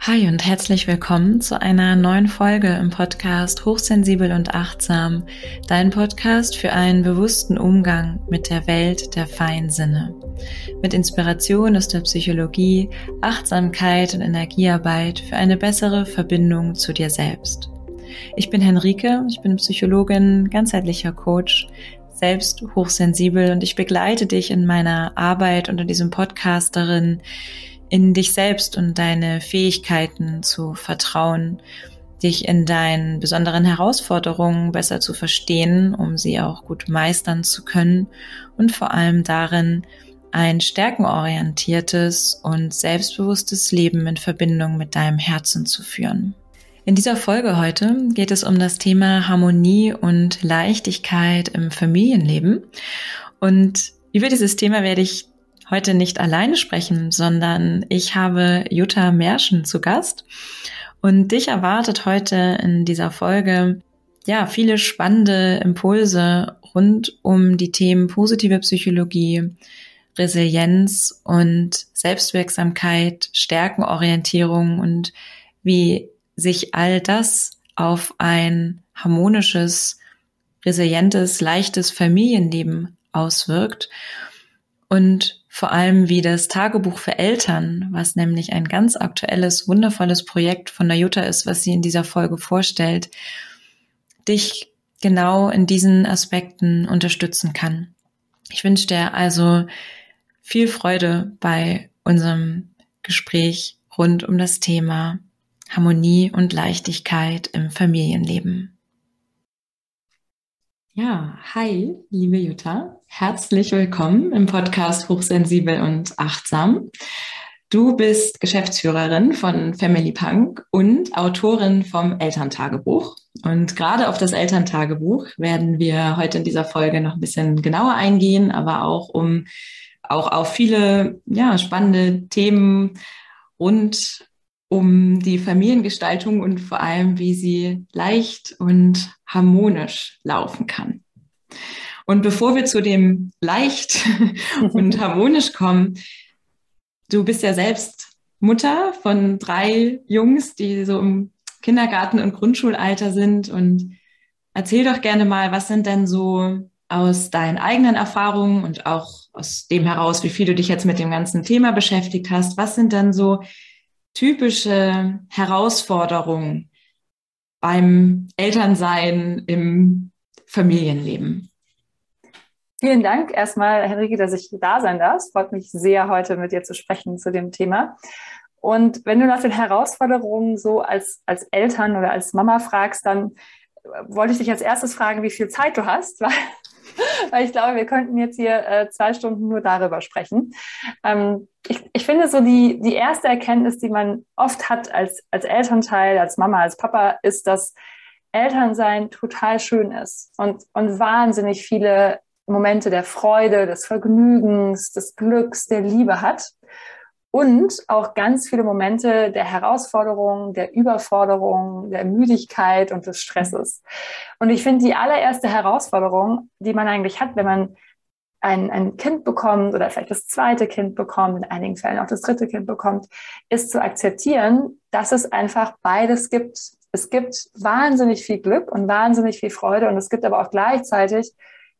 Hi und herzlich willkommen zu einer neuen Folge im Podcast Hochsensibel und Achtsam, dein Podcast für einen bewussten Umgang mit der Welt der feinen Sinne. Mit Inspiration aus der Psychologie, Achtsamkeit und Energiearbeit für eine bessere Verbindung zu dir selbst. Ich bin Henrike, ich bin Psychologin, ganzheitlicher Coach, selbst hochsensibel und ich begleite dich in meiner Arbeit in diesem Podcast darin, in dich selbst und deine Fähigkeiten zu vertrauen, dich in deinen besonderen Herausforderungen besser zu verstehen, um sie auch gut meistern zu können und vor allem darin, ein stärkenorientiertes und selbstbewusstes Leben in Verbindung mit deinem Herzen zu führen. In dieser Folge heute geht es um das Thema Harmonie und Leichtigkeit im Familienleben. Und über dieses Thema werde ich heute nicht alleine sprechen, sondern ich habe Jutta Merschen zu Gast. Und dich erwartet heute in dieser Folge ja viele spannende Impulse rund um die Themen positive Psychologie, Resilienz und Selbstwirksamkeit, Stärkenorientierung und wie sich all das auf ein harmonisches, resilientes, leichtes Familienleben auswirkt und vor allem wie das Tagebuch für Eltern, was nämlich ein ganz aktuelles, wundervolles Projekt von der Jutta ist, was sie in dieser Folge vorstellt, dich genau in diesen Aspekten unterstützen kann. Ich wünsche dir also viel Freude bei unserem Gespräch rund um das Thema Harmonie und Leichtigkeit im Familienleben. Ja, hi, liebe Jutta. Herzlich willkommen im Podcast Hochsensibel und Achtsam. Du bist Geschäftsführerin von Family Punk und Autorin vom Elterntagebuch. Und gerade auf das Elterntagebuch werden wir heute in dieser Folge noch ein bisschen genauer eingehen, aber auch um auch auf viele ja, spannende Themen rund um die Familiengestaltung und vor allem, wie sie leicht und harmonisch laufen kann. Und bevor wir zu dem leicht und harmonisch kommen, du bist ja selbst Mutter von drei Jungs, die so im Kindergarten- und Grundschulalter sind. Und erzähl doch gerne mal, was sind denn so aus deinen eigenen Erfahrungen und auch aus dem heraus, wie viel du dich jetzt mit dem ganzen Thema beschäftigt hast, was sind dann so typische Herausforderungen beim Elternsein im Familienleben? Vielen Dank erstmal, Henrike, dass ich da sein darf. Freut mich sehr, heute mit dir zu sprechen zu dem Thema. Und wenn du nach den Herausforderungen so als, als Eltern oder als Mama fragst, dann wollte ich dich als erstes fragen, wie viel Zeit du hast, weil weil ich glaube, wir könnten jetzt hier äh, zwei Stunden nur darüber sprechen. Ähm, ich, ich finde so die, die erste Erkenntnis, die man oft hat als, als Elternteil, als Mama, als Papa, ist, dass Elternsein total schön ist und, und wahnsinnig viele Momente der Freude, des Vergnügens, des Glücks, der Liebe hat und auch ganz viele Momente der Herausforderung, der Überforderung, der Müdigkeit und des Stresses. Und ich finde, die allererste Herausforderung, die man eigentlich hat, wenn man ein, ein Kind bekommt oder vielleicht das zweite Kind bekommt, in einigen Fällen auch das dritte Kind bekommt, ist zu akzeptieren, dass es einfach beides gibt. Es gibt wahnsinnig viel Glück und wahnsinnig viel Freude und es gibt aber auch gleichzeitig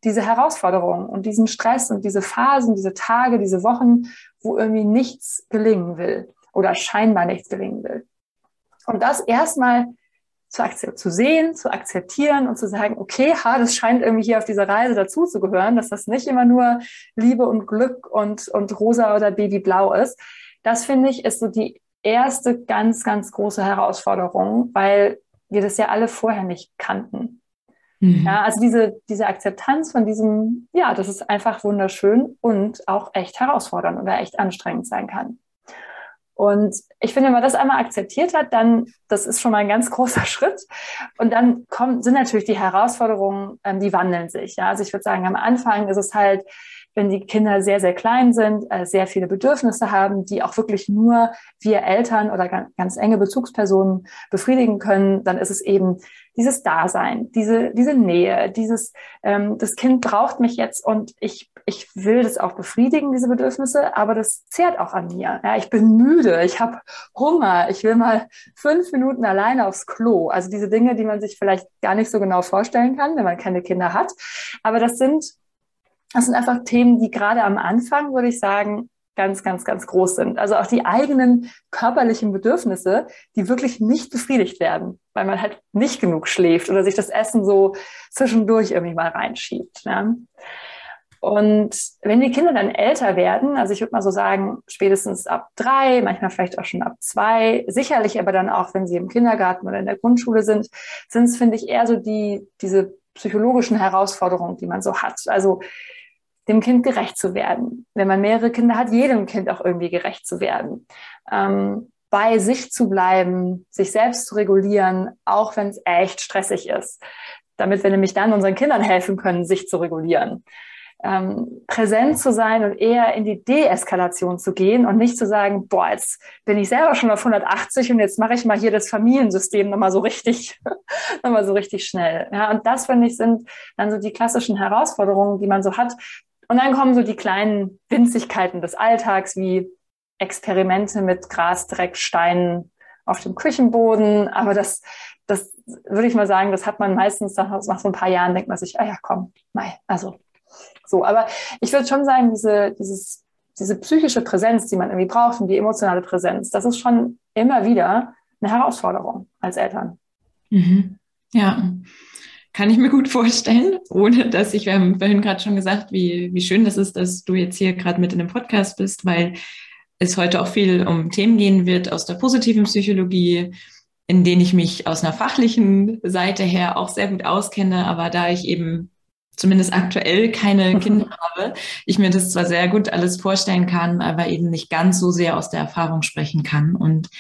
diese Herausforderungen und diesen Stress und diese Phasen, diese Tage, diese Wochen, wo irgendwie nichts gelingen will oder scheinbar nichts gelingen will. Und das erstmal zu, zu sehen, zu akzeptieren und zu sagen, okay, ha, das scheint irgendwie hier auf dieser Reise dazu zu gehören, dass das nicht immer nur Liebe und Glück und, und rosa oder babyblau ist. Das finde ich ist so die erste ganz, ganz große Herausforderung, weil wir das ja alle vorher nicht kannten. Mhm. Ja, also diese, diese Akzeptanz von diesem, ja, das ist einfach wunderschön und auch echt herausfordernd oder echt anstrengend sein kann. Und ich finde, wenn man das einmal akzeptiert hat, dann, das ist schon mal ein ganz großer Schritt. Und dann kommen, sind natürlich die Herausforderungen, ähm, die wandeln sich. Ja, also ich würde sagen, am Anfang ist es halt wenn die Kinder sehr, sehr klein sind, äh, sehr viele Bedürfnisse haben, die auch wirklich nur wir Eltern oder ganz, ganz enge Bezugspersonen befriedigen können, dann ist es eben dieses Dasein, diese, diese Nähe, dieses, ähm, das Kind braucht mich jetzt und ich, ich will das auch befriedigen, diese Bedürfnisse, aber das zehrt auch an mir. Ja, ich bin müde, ich habe Hunger, ich will mal fünf Minuten alleine aufs Klo. Also diese Dinge, die man sich vielleicht gar nicht so genau vorstellen kann, wenn man keine Kinder hat. Aber das sind, das sind einfach Themen, die gerade am Anfang, würde ich sagen, ganz, ganz, ganz groß sind. Also auch die eigenen körperlichen Bedürfnisse, die wirklich nicht befriedigt werden, weil man halt nicht genug schläft oder sich das Essen so zwischendurch irgendwie mal reinschiebt. Ja. Und wenn die Kinder dann älter werden, also ich würde mal so sagen, spätestens ab drei, manchmal vielleicht auch schon ab zwei, sicherlich aber dann auch, wenn sie im Kindergarten oder in der Grundschule sind, sind es, finde ich, eher so die, diese psychologischen Herausforderungen, die man so hat. Also dem Kind gerecht zu werden. Wenn man mehrere Kinder hat, jedem Kind auch irgendwie gerecht zu werden. Ähm, bei sich zu bleiben, sich selbst zu regulieren, auch wenn es echt stressig ist, damit wir nämlich dann unseren Kindern helfen können, sich zu regulieren. Ähm, präsent zu sein und eher in die Deeskalation zu gehen und nicht zu sagen, boah, jetzt bin ich selber schon auf 180 und jetzt mache ich mal hier das Familiensystem nochmal so richtig, nochmal so richtig schnell. Ja, und das finde ich sind dann so die klassischen Herausforderungen, die man so hat, und dann kommen so die kleinen Winzigkeiten des Alltags wie Experimente mit Gras, Dreck, Steinen auf dem Küchenboden. Aber das, das würde ich mal sagen, das hat man meistens nach, nach so ein paar Jahren, denkt man sich, ah ja, komm, mei, also so. Aber ich würde schon sagen, diese, dieses, diese psychische Präsenz, die man irgendwie braucht und die emotionale Präsenz, das ist schon immer wieder eine Herausforderung als Eltern. Mhm. Ja. Kann ich mir gut vorstellen, ohne dass ich, wir haben vorhin gerade schon gesagt, wie, wie schön das ist, dass du jetzt hier gerade mit in dem Podcast bist, weil es heute auch viel um Themen gehen wird aus der positiven Psychologie, in denen ich mich aus einer fachlichen Seite her auch sehr gut auskenne, aber da ich eben zumindest aktuell keine Kinder habe, ich mir das zwar sehr gut alles vorstellen kann, aber eben nicht ganz so sehr aus der Erfahrung sprechen kann. Und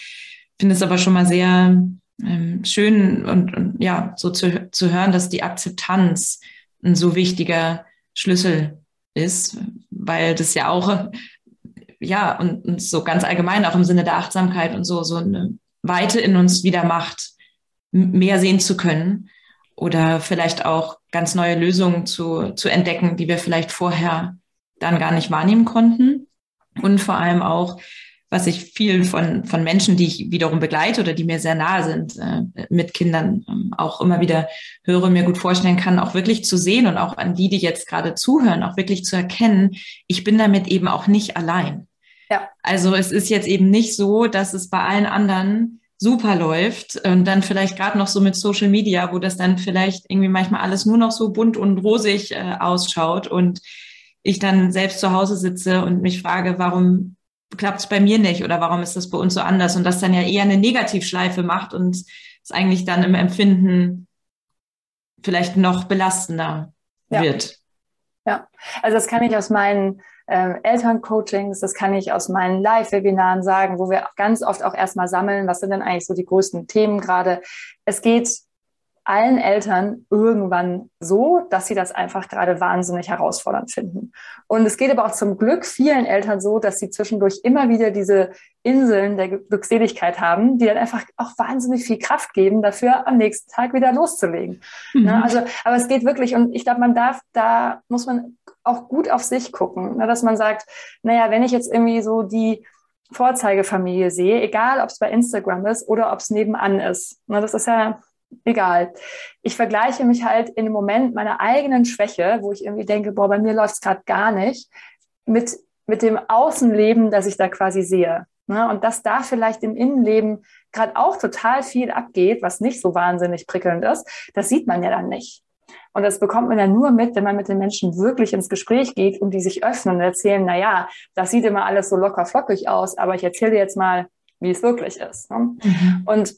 finde es aber schon mal sehr ähm, schön und, und ja, so zu, zu hören, dass die Akzeptanz ein so wichtiger Schlüssel ist, weil das ja auch, ja, und, und so ganz allgemein auch im Sinne der Achtsamkeit und so, so eine Weite in uns wieder macht, mehr sehen zu können oder vielleicht auch ganz neue Lösungen zu, zu entdecken, die wir vielleicht vorher dann gar nicht wahrnehmen konnten. Und vor allem auch was ich viel von, von Menschen, die ich wiederum begleite oder die mir sehr nahe sind, äh, mit Kindern ähm, auch immer wieder höre, mir gut vorstellen kann, auch wirklich zu sehen und auch an die, die jetzt gerade zuhören, auch wirklich zu erkennen, ich bin damit eben auch nicht allein. Ja. Also es ist jetzt eben nicht so, dass es bei allen anderen super läuft und dann vielleicht gerade noch so mit Social Media, wo das dann vielleicht irgendwie manchmal alles nur noch so bunt und rosig äh, ausschaut und ich dann selbst zu Hause sitze und mich frage, warum klappt es bei mir nicht oder warum ist das bei uns so anders und das dann ja eher eine Negativschleife macht und es eigentlich dann im Empfinden vielleicht noch belastender ja. wird. Ja, also das kann ich aus meinen ähm, Elterncoachings, das kann ich aus meinen Live-Webinaren sagen, wo wir ganz oft auch erstmal sammeln, was sind denn eigentlich so die größten Themen gerade. Es geht allen Eltern irgendwann so, dass sie das einfach gerade wahnsinnig herausfordernd finden. Und es geht aber auch zum Glück vielen Eltern so, dass sie zwischendurch immer wieder diese Inseln der Glückseligkeit haben, die dann einfach auch wahnsinnig viel Kraft geben, dafür am nächsten Tag wieder loszulegen. Mhm. Ne? Also, aber es geht wirklich, und ich glaube, man darf, da muss man auch gut auf sich gucken, ne? dass man sagt, naja, wenn ich jetzt irgendwie so die Vorzeigefamilie sehe, egal ob es bei Instagram ist oder ob es nebenan ist. Ne? Das ist ja egal. Ich vergleiche mich halt in dem Moment meiner eigenen Schwäche, wo ich irgendwie denke, boah, bei mir läuft es gerade gar nicht, mit, mit dem Außenleben, das ich da quasi sehe. Ne? Und dass da vielleicht im Innenleben gerade auch total viel abgeht, was nicht so wahnsinnig prickelnd ist, das sieht man ja dann nicht. Und das bekommt man ja nur mit, wenn man mit den Menschen wirklich ins Gespräch geht und die sich öffnen und erzählen, na ja, das sieht immer alles so locker flockig aus, aber ich erzähle dir jetzt mal, wie es wirklich ist. Ne? Mhm. Und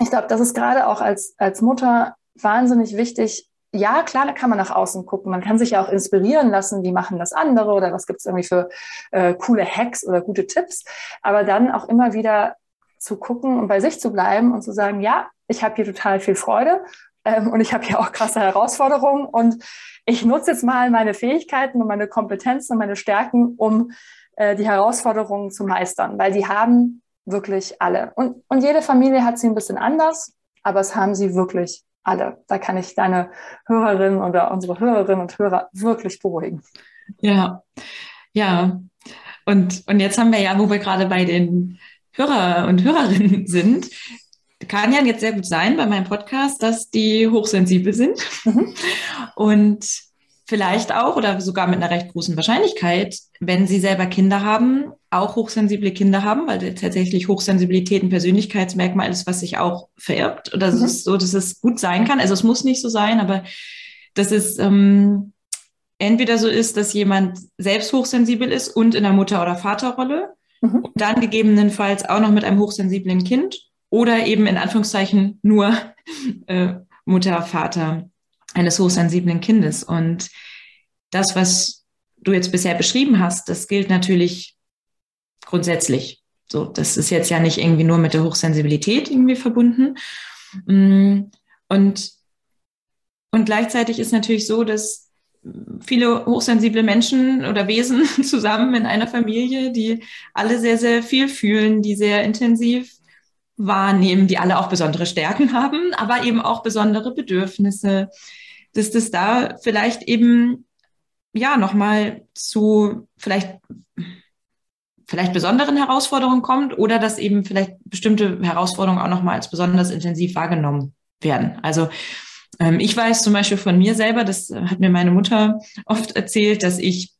ich glaube, das ist gerade auch als, als Mutter wahnsinnig wichtig. Ja, klar, da kann man nach außen gucken. Man kann sich ja auch inspirieren lassen, wie machen das andere oder was gibt es irgendwie für äh, coole Hacks oder gute Tipps. Aber dann auch immer wieder zu gucken und bei sich zu bleiben und zu sagen, ja, ich habe hier total viel Freude ähm, und ich habe hier auch krasse Herausforderungen und ich nutze jetzt mal meine Fähigkeiten und meine Kompetenzen und meine Stärken, um äh, die Herausforderungen zu meistern, weil die haben wirklich alle. Und, und jede Familie hat sie ein bisschen anders, aber es haben sie wirklich alle. Da kann ich deine Hörerinnen oder unsere Hörerinnen und Hörer wirklich beruhigen. Ja, ja. Und, und jetzt haben wir ja, wo wir gerade bei den Hörer und Hörerinnen sind, kann ja jetzt sehr gut sein bei meinem Podcast, dass die hochsensibel sind mhm. und vielleicht auch oder sogar mit einer recht großen Wahrscheinlichkeit, wenn sie selber Kinder haben, auch hochsensible Kinder haben, weil tatsächlich Hochsensibilität ein Persönlichkeitsmerkmal ist, was sich auch vererbt oder mhm. ist so, dass es gut sein kann. Also es muss nicht so sein, aber dass es ähm, entweder so ist, dass jemand selbst hochsensibel ist und in der Mutter- oder Vaterrolle mhm. und dann gegebenenfalls auch noch mit einem hochsensiblen Kind oder eben in Anführungszeichen nur äh, Mutter, Vater eines hochsensiblen Kindes. Und das, was du jetzt bisher beschrieben hast, das gilt natürlich grundsätzlich. So, das ist jetzt ja nicht irgendwie nur mit der Hochsensibilität irgendwie verbunden. Mm, und, und gleichzeitig ist natürlich so, dass viele hochsensible Menschen oder Wesen zusammen in einer Familie, die alle sehr, sehr viel fühlen, die sehr intensiv wahrnehmen, die alle auch besondere Stärken haben, aber eben auch besondere Bedürfnisse, dass das da vielleicht eben ja nochmal zu vielleicht vielleicht besonderen Herausforderungen kommt oder dass eben vielleicht bestimmte Herausforderungen auch nochmal als besonders intensiv wahrgenommen werden. Also ähm, ich weiß zum Beispiel von mir selber, das hat mir meine Mutter oft erzählt, dass ich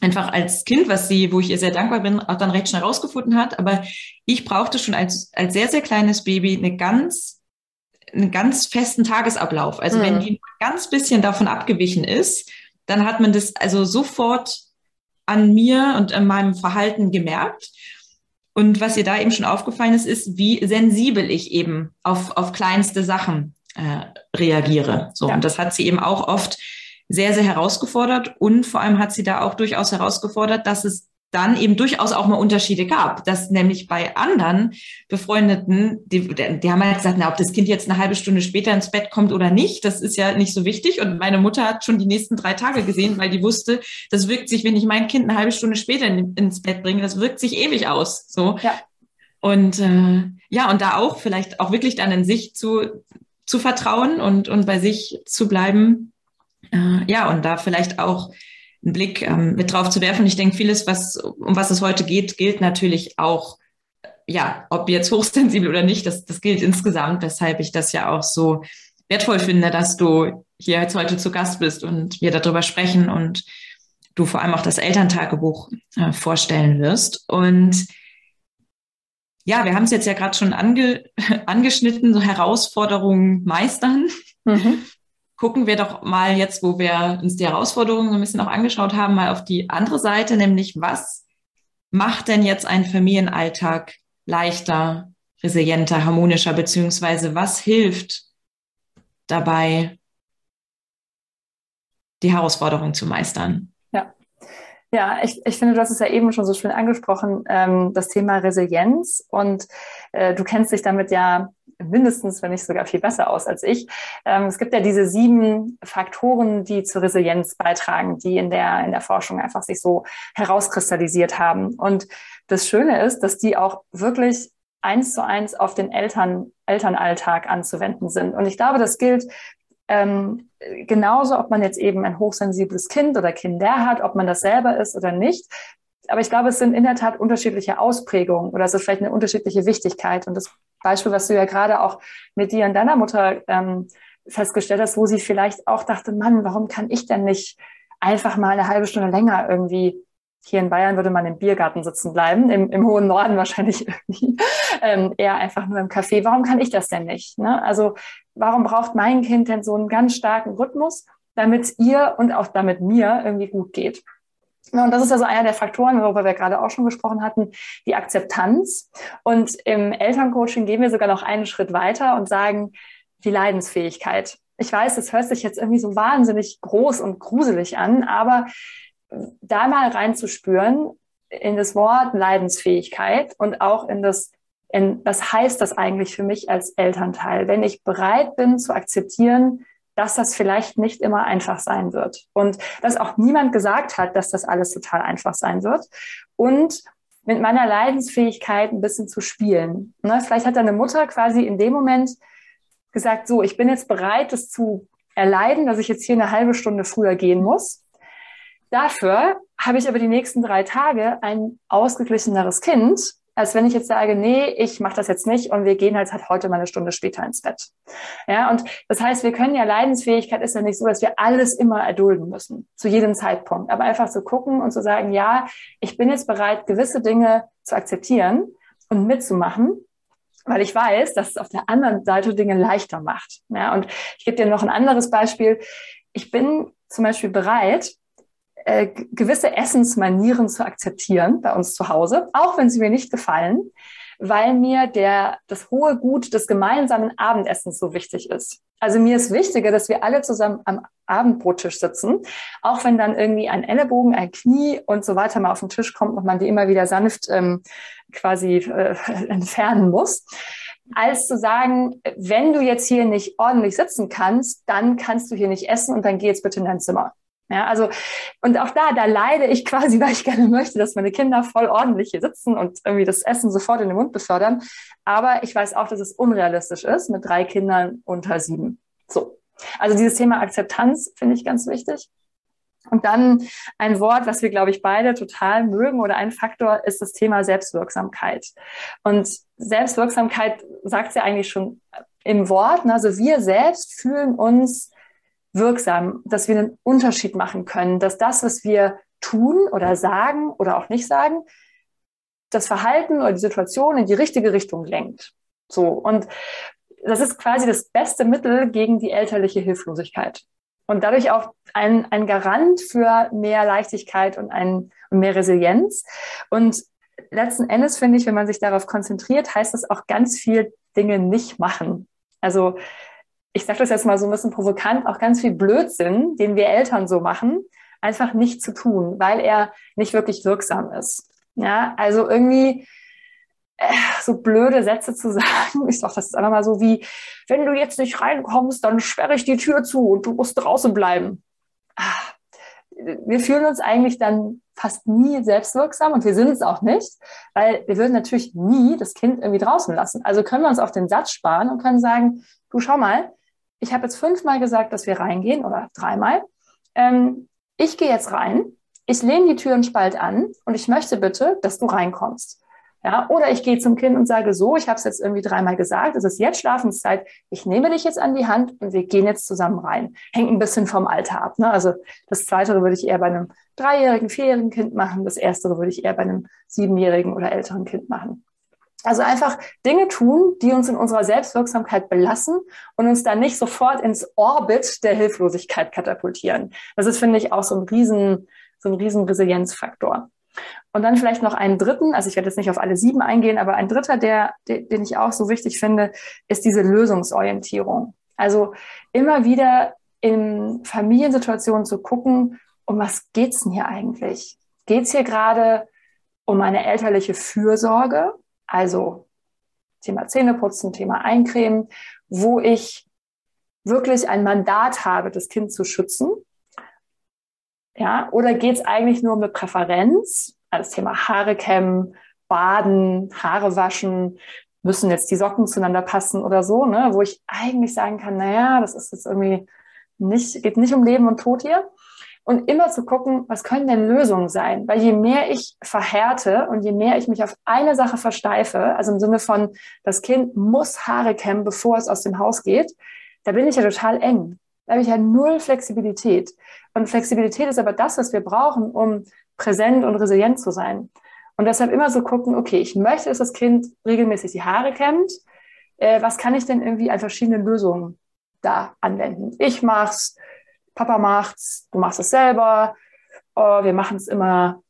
einfach als Kind, was sie, wo ich ihr sehr dankbar bin, auch dann recht schnell rausgefunden hat. Aber ich brauchte schon als, als sehr, sehr kleines Baby eine ganz, einen ganz festen Tagesablauf. Also mhm. wenn die ganz bisschen davon abgewichen ist, dann hat man das also sofort an mir und an meinem Verhalten gemerkt. Und was ihr da eben schon aufgefallen ist, ist, wie sensibel ich eben auf, auf kleinste Sachen äh, reagiere. So, ja. und das hat sie eben auch oft sehr, sehr herausgefordert und vor allem hat sie da auch durchaus herausgefordert, dass es dann eben durchaus auch mal Unterschiede gab, dass nämlich bei anderen Befreundeten, die, die haben halt gesagt, na, ob das Kind jetzt eine halbe Stunde später ins Bett kommt oder nicht, das ist ja nicht so wichtig. Und meine Mutter hat schon die nächsten drei Tage gesehen, weil die wusste, das wirkt sich, wenn ich mein Kind eine halbe Stunde später in, ins Bett bringe, das wirkt sich ewig aus. So. Ja. Und äh, ja, und da auch vielleicht auch wirklich dann in sich zu, zu vertrauen und, und bei sich zu bleiben äh, ja, und da vielleicht auch einen Blick ähm, mit drauf zu werfen. Ich denke, vieles, was, um was es heute geht, gilt natürlich auch, ja, ob jetzt hochsensibel oder nicht, das, das gilt insgesamt, weshalb ich das ja auch so wertvoll finde, dass du hier jetzt heute zu Gast bist und wir darüber sprechen und du vor allem auch das Elterntagebuch äh, vorstellen wirst. Und ja, wir haben es jetzt ja gerade schon ange, angeschnitten, so Herausforderungen meistern. Mhm gucken wir doch mal jetzt, wo wir uns die Herausforderungen so ein bisschen auch angeschaut haben, mal auf die andere Seite, nämlich was macht denn jetzt ein Familienalltag leichter, resilienter, harmonischer, beziehungsweise was hilft dabei, die Herausforderung zu meistern? Ja. Ja, ich, ich finde, du hast es ja eben schon so schön angesprochen, ähm, das Thema Resilienz. Und äh, du kennst dich damit ja mindestens, wenn nicht sogar viel besser aus als ich. Ähm, es gibt ja diese sieben Faktoren, die zur Resilienz beitragen, die in der, in der Forschung einfach sich so herauskristallisiert haben. Und das Schöne ist, dass die auch wirklich eins zu eins auf den Eltern, Elternalltag anzuwenden sind. Und ich glaube, das gilt ähm, genauso, ob man jetzt eben ein hochsensibles Kind oder Kinder hat, ob man das selber ist oder nicht. Aber ich glaube, es sind in der Tat unterschiedliche Ausprägungen oder es ist vielleicht eine unterschiedliche Wichtigkeit. Und das Beispiel, was du ja gerade auch mit dir und deiner Mutter ähm, festgestellt hast, wo sie vielleicht auch dachte, Mann, warum kann ich denn nicht einfach mal eine halbe Stunde länger irgendwie hier in Bayern würde man im Biergarten sitzen bleiben, im, im hohen Norden wahrscheinlich irgendwie, ähm, eher einfach nur im Café. Warum kann ich das denn nicht? Ne? Also warum braucht mein Kind denn so einen ganz starken Rhythmus, damit ihr und auch damit mir irgendwie gut geht? Und das ist also einer der Faktoren, worüber wir gerade auch schon gesprochen hatten, die Akzeptanz. Und im Elterncoaching gehen wir sogar noch einen Schritt weiter und sagen, die Leidensfähigkeit. Ich weiß, das hört sich jetzt irgendwie so wahnsinnig groß und gruselig an, aber da mal reinzuspüren in das Wort Leidensfähigkeit und auch in das was heißt das eigentlich für mich als Elternteil, wenn ich bereit bin zu akzeptieren, dass das vielleicht nicht immer einfach sein wird und dass auch niemand gesagt hat, dass das alles total einfach sein wird und mit meiner Leidensfähigkeit ein bisschen zu spielen. Ne? Vielleicht hat deine Mutter quasi in dem Moment gesagt, so, ich bin jetzt bereit, das zu erleiden, dass ich jetzt hier eine halbe Stunde früher gehen muss. Dafür habe ich aber die nächsten drei Tage ein ausgeglicheneres Kind, als wenn ich jetzt sage, nee, ich mache das jetzt nicht und wir gehen halt, halt heute mal eine Stunde später ins Bett. Ja, und das heißt, wir können ja Leidensfähigkeit ist ja nicht so, dass wir alles immer erdulden müssen, zu jedem Zeitpunkt. Aber einfach zu gucken und zu sagen, ja, ich bin jetzt bereit, gewisse Dinge zu akzeptieren und mitzumachen, weil ich weiß, dass es auf der anderen Seite Dinge leichter macht. Ja, und ich gebe dir noch ein anderes Beispiel. Ich bin zum Beispiel bereit, äh, gewisse Essensmanieren zu akzeptieren bei uns zu Hause, auch wenn sie mir nicht gefallen, weil mir der, das hohe Gut des gemeinsamen Abendessens so wichtig ist. Also mir ist wichtiger, dass wir alle zusammen am Abendbrottisch sitzen, auch wenn dann irgendwie ein Ellenbogen, ein Knie und so weiter mal auf den Tisch kommt und man die immer wieder sanft ähm, quasi äh, entfernen muss als zu sagen, wenn du jetzt hier nicht ordentlich sitzen kannst, dann kannst du hier nicht essen und dann geh jetzt bitte in dein Zimmer. Ja, also, und auch da, da leide ich quasi, weil ich gerne möchte, dass meine Kinder voll ordentlich hier sitzen und irgendwie das Essen sofort in den Mund befördern. Aber ich weiß auch, dass es unrealistisch ist mit drei Kindern unter sieben. So. Also dieses Thema Akzeptanz finde ich ganz wichtig. Und dann ein Wort, was wir, glaube ich, beide total mögen oder ein Faktor ist das Thema Selbstwirksamkeit. Und Selbstwirksamkeit sagt ja eigentlich schon im Wort. Ne? Also wir selbst fühlen uns wirksam, dass wir einen Unterschied machen können, dass das, was wir tun oder sagen oder auch nicht sagen, das Verhalten oder die Situation in die richtige Richtung lenkt. So. Und das ist quasi das beste Mittel gegen die elterliche Hilflosigkeit. Und dadurch auch ein, ein Garant für mehr Leichtigkeit und, ein, und mehr Resilienz. Und letzten Endes finde ich, wenn man sich darauf konzentriert, heißt das auch ganz viel Dinge nicht machen. Also ich sage das jetzt mal so ein bisschen provokant, auch ganz viel Blödsinn, den wir Eltern so machen, einfach nicht zu tun, weil er nicht wirklich wirksam ist. Ja, also irgendwie äh, so blöde Sätze zu sagen. Ich sage das ist einfach mal so wie, wenn du jetzt nicht reinkommst, dann sperre ich die Tür zu und du musst draußen bleiben. Ah, wir fühlen uns eigentlich dann fast nie selbstwirksam und wir sind es auch nicht, weil wir würden natürlich nie das Kind irgendwie draußen lassen. Also können wir uns auf den Satz sparen und können sagen, du schau mal, ich habe jetzt fünfmal gesagt, dass wir reingehen oder dreimal. Ähm, ich gehe jetzt rein, ich lehne die Türen spalt an und ich möchte bitte, dass du reinkommst. Ja, oder ich gehe zum Kind und sage so, ich habe es jetzt irgendwie dreimal gesagt, es ist jetzt Schlafenszeit, ich nehme dich jetzt an die Hand und wir gehen jetzt zusammen rein. Hängt ein bisschen vom Alter ab. Ne? Also das Zweite würde ich eher bei einem dreijährigen, vierjährigen Kind machen, das Erstere würde ich eher bei einem siebenjährigen oder älteren Kind machen. Also einfach Dinge tun, die uns in unserer Selbstwirksamkeit belassen und uns dann nicht sofort ins Orbit der Hilflosigkeit katapultieren. Das ist, finde ich, auch so ein riesen, so ein riesen Resilienzfaktor. Und dann vielleicht noch einen dritten, also ich werde jetzt nicht auf alle sieben eingehen, aber ein dritter, der, den ich auch so wichtig finde, ist diese Lösungsorientierung. Also immer wieder in Familiensituationen zu gucken, um was geht's denn hier eigentlich? Geht's hier gerade um eine elterliche Fürsorge? Also Thema Zähneputzen, Thema Eincremen, wo ich wirklich ein Mandat habe, das Kind zu schützen. Ja, oder geht es eigentlich nur eine Präferenz? Also das Thema Haare kämmen, baden, Haare waschen, müssen jetzt die Socken zueinander passen oder so, ne? wo ich eigentlich sagen kann, naja, das ist jetzt irgendwie nicht, geht nicht um Leben und Tod hier und immer zu gucken, was können denn Lösungen sein? Weil je mehr ich verhärte und je mehr ich mich auf eine Sache versteife, also im Sinne von, das Kind muss Haare kämmen, bevor es aus dem Haus geht, da bin ich ja total eng. Da habe ich ja null Flexibilität. Und Flexibilität ist aber das, was wir brauchen, um präsent und resilient zu sein. Und deshalb immer so gucken, okay, ich möchte, dass das Kind regelmäßig die Haare kämmt. Äh, was kann ich denn irgendwie an verschiedenen Lösungen da anwenden? Ich mach's, Papa macht's, du machst es selber, oh, wir machen es immer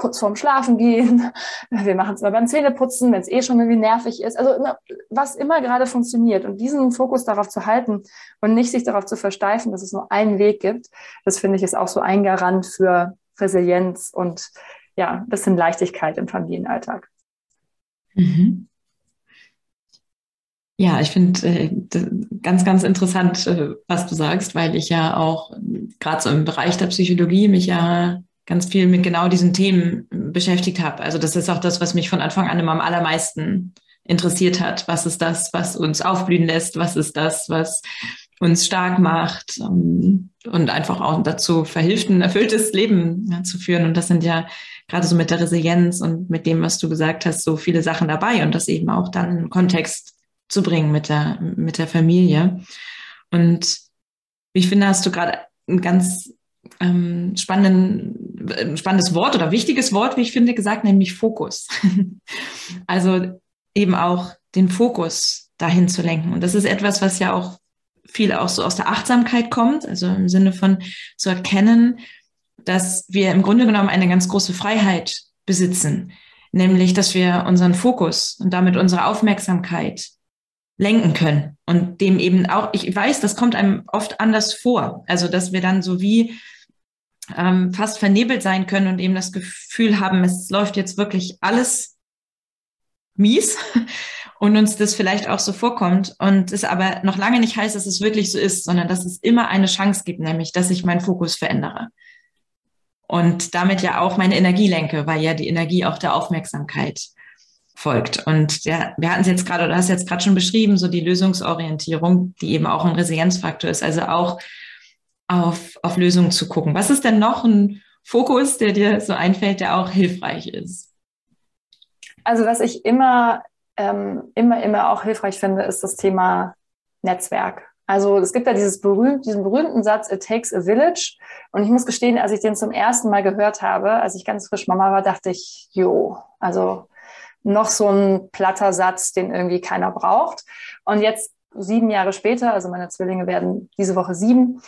kurz vorm Schlafen gehen, wir machen es immer beim Zähneputzen, wenn es eh schon irgendwie nervig ist. Also immer, was immer gerade funktioniert und diesen Fokus darauf zu halten und nicht sich darauf zu versteifen, dass es nur einen Weg gibt, das finde ich ist auch so ein Garant für Resilienz und ja, ein bisschen Leichtigkeit im Familienalltag. Mhm. Ja, ich finde äh, ganz, ganz interessant, äh, was du sagst, weil ich ja auch gerade so im Bereich der Psychologie mich ja ganz viel mit genau diesen Themen beschäftigt habe. Also das ist auch das, was mich von Anfang an immer am allermeisten interessiert hat. Was ist das, was uns aufblühen lässt? Was ist das, was uns stark macht ähm, und einfach auch dazu verhilft, ein erfülltes Leben ja, zu führen. Und das sind ja gerade so mit der Resilienz und mit dem, was du gesagt hast, so viele Sachen dabei und das eben auch dann in Kontext zu bringen mit der, mit der Familie. Und ich finde, hast du gerade ein ganz ähm, spannenden, ein spannendes Wort oder wichtiges Wort, wie ich finde, gesagt, nämlich Fokus. also eben auch den Fokus dahin zu lenken. Und das ist etwas, was ja auch viel auch so aus der Achtsamkeit kommt, also im Sinne von zu erkennen, dass wir im Grunde genommen eine ganz große Freiheit besitzen, nämlich dass wir unseren Fokus und damit unsere Aufmerksamkeit lenken können und dem eben auch, ich weiß, das kommt einem oft anders vor, also dass wir dann so wie ähm, fast vernebelt sein können und eben das Gefühl haben, es läuft jetzt wirklich alles mies und uns das vielleicht auch so vorkommt und es aber noch lange nicht heißt, dass es wirklich so ist, sondern dass es immer eine Chance gibt, nämlich dass ich meinen Fokus verändere. Und damit ja auch meine Energie lenke, weil ja die Energie auch der Aufmerksamkeit folgt. Und ja, wir hatten es jetzt gerade, oder hast jetzt gerade schon beschrieben, so die Lösungsorientierung, die eben auch ein Resilienzfaktor ist, also auch auf, auf Lösungen zu gucken. Was ist denn noch ein Fokus, der dir so einfällt, der auch hilfreich ist? Also was ich immer, ähm, immer, immer auch hilfreich finde, ist das Thema Netzwerk. Also es gibt ja dieses berühmt, diesen berühmten Satz, it takes a village. Und ich muss gestehen, als ich den zum ersten Mal gehört habe, als ich ganz frisch Mama war, dachte ich, jo, also noch so ein platter Satz, den irgendwie keiner braucht. Und jetzt sieben Jahre später, also meine Zwillinge werden diese Woche sieben,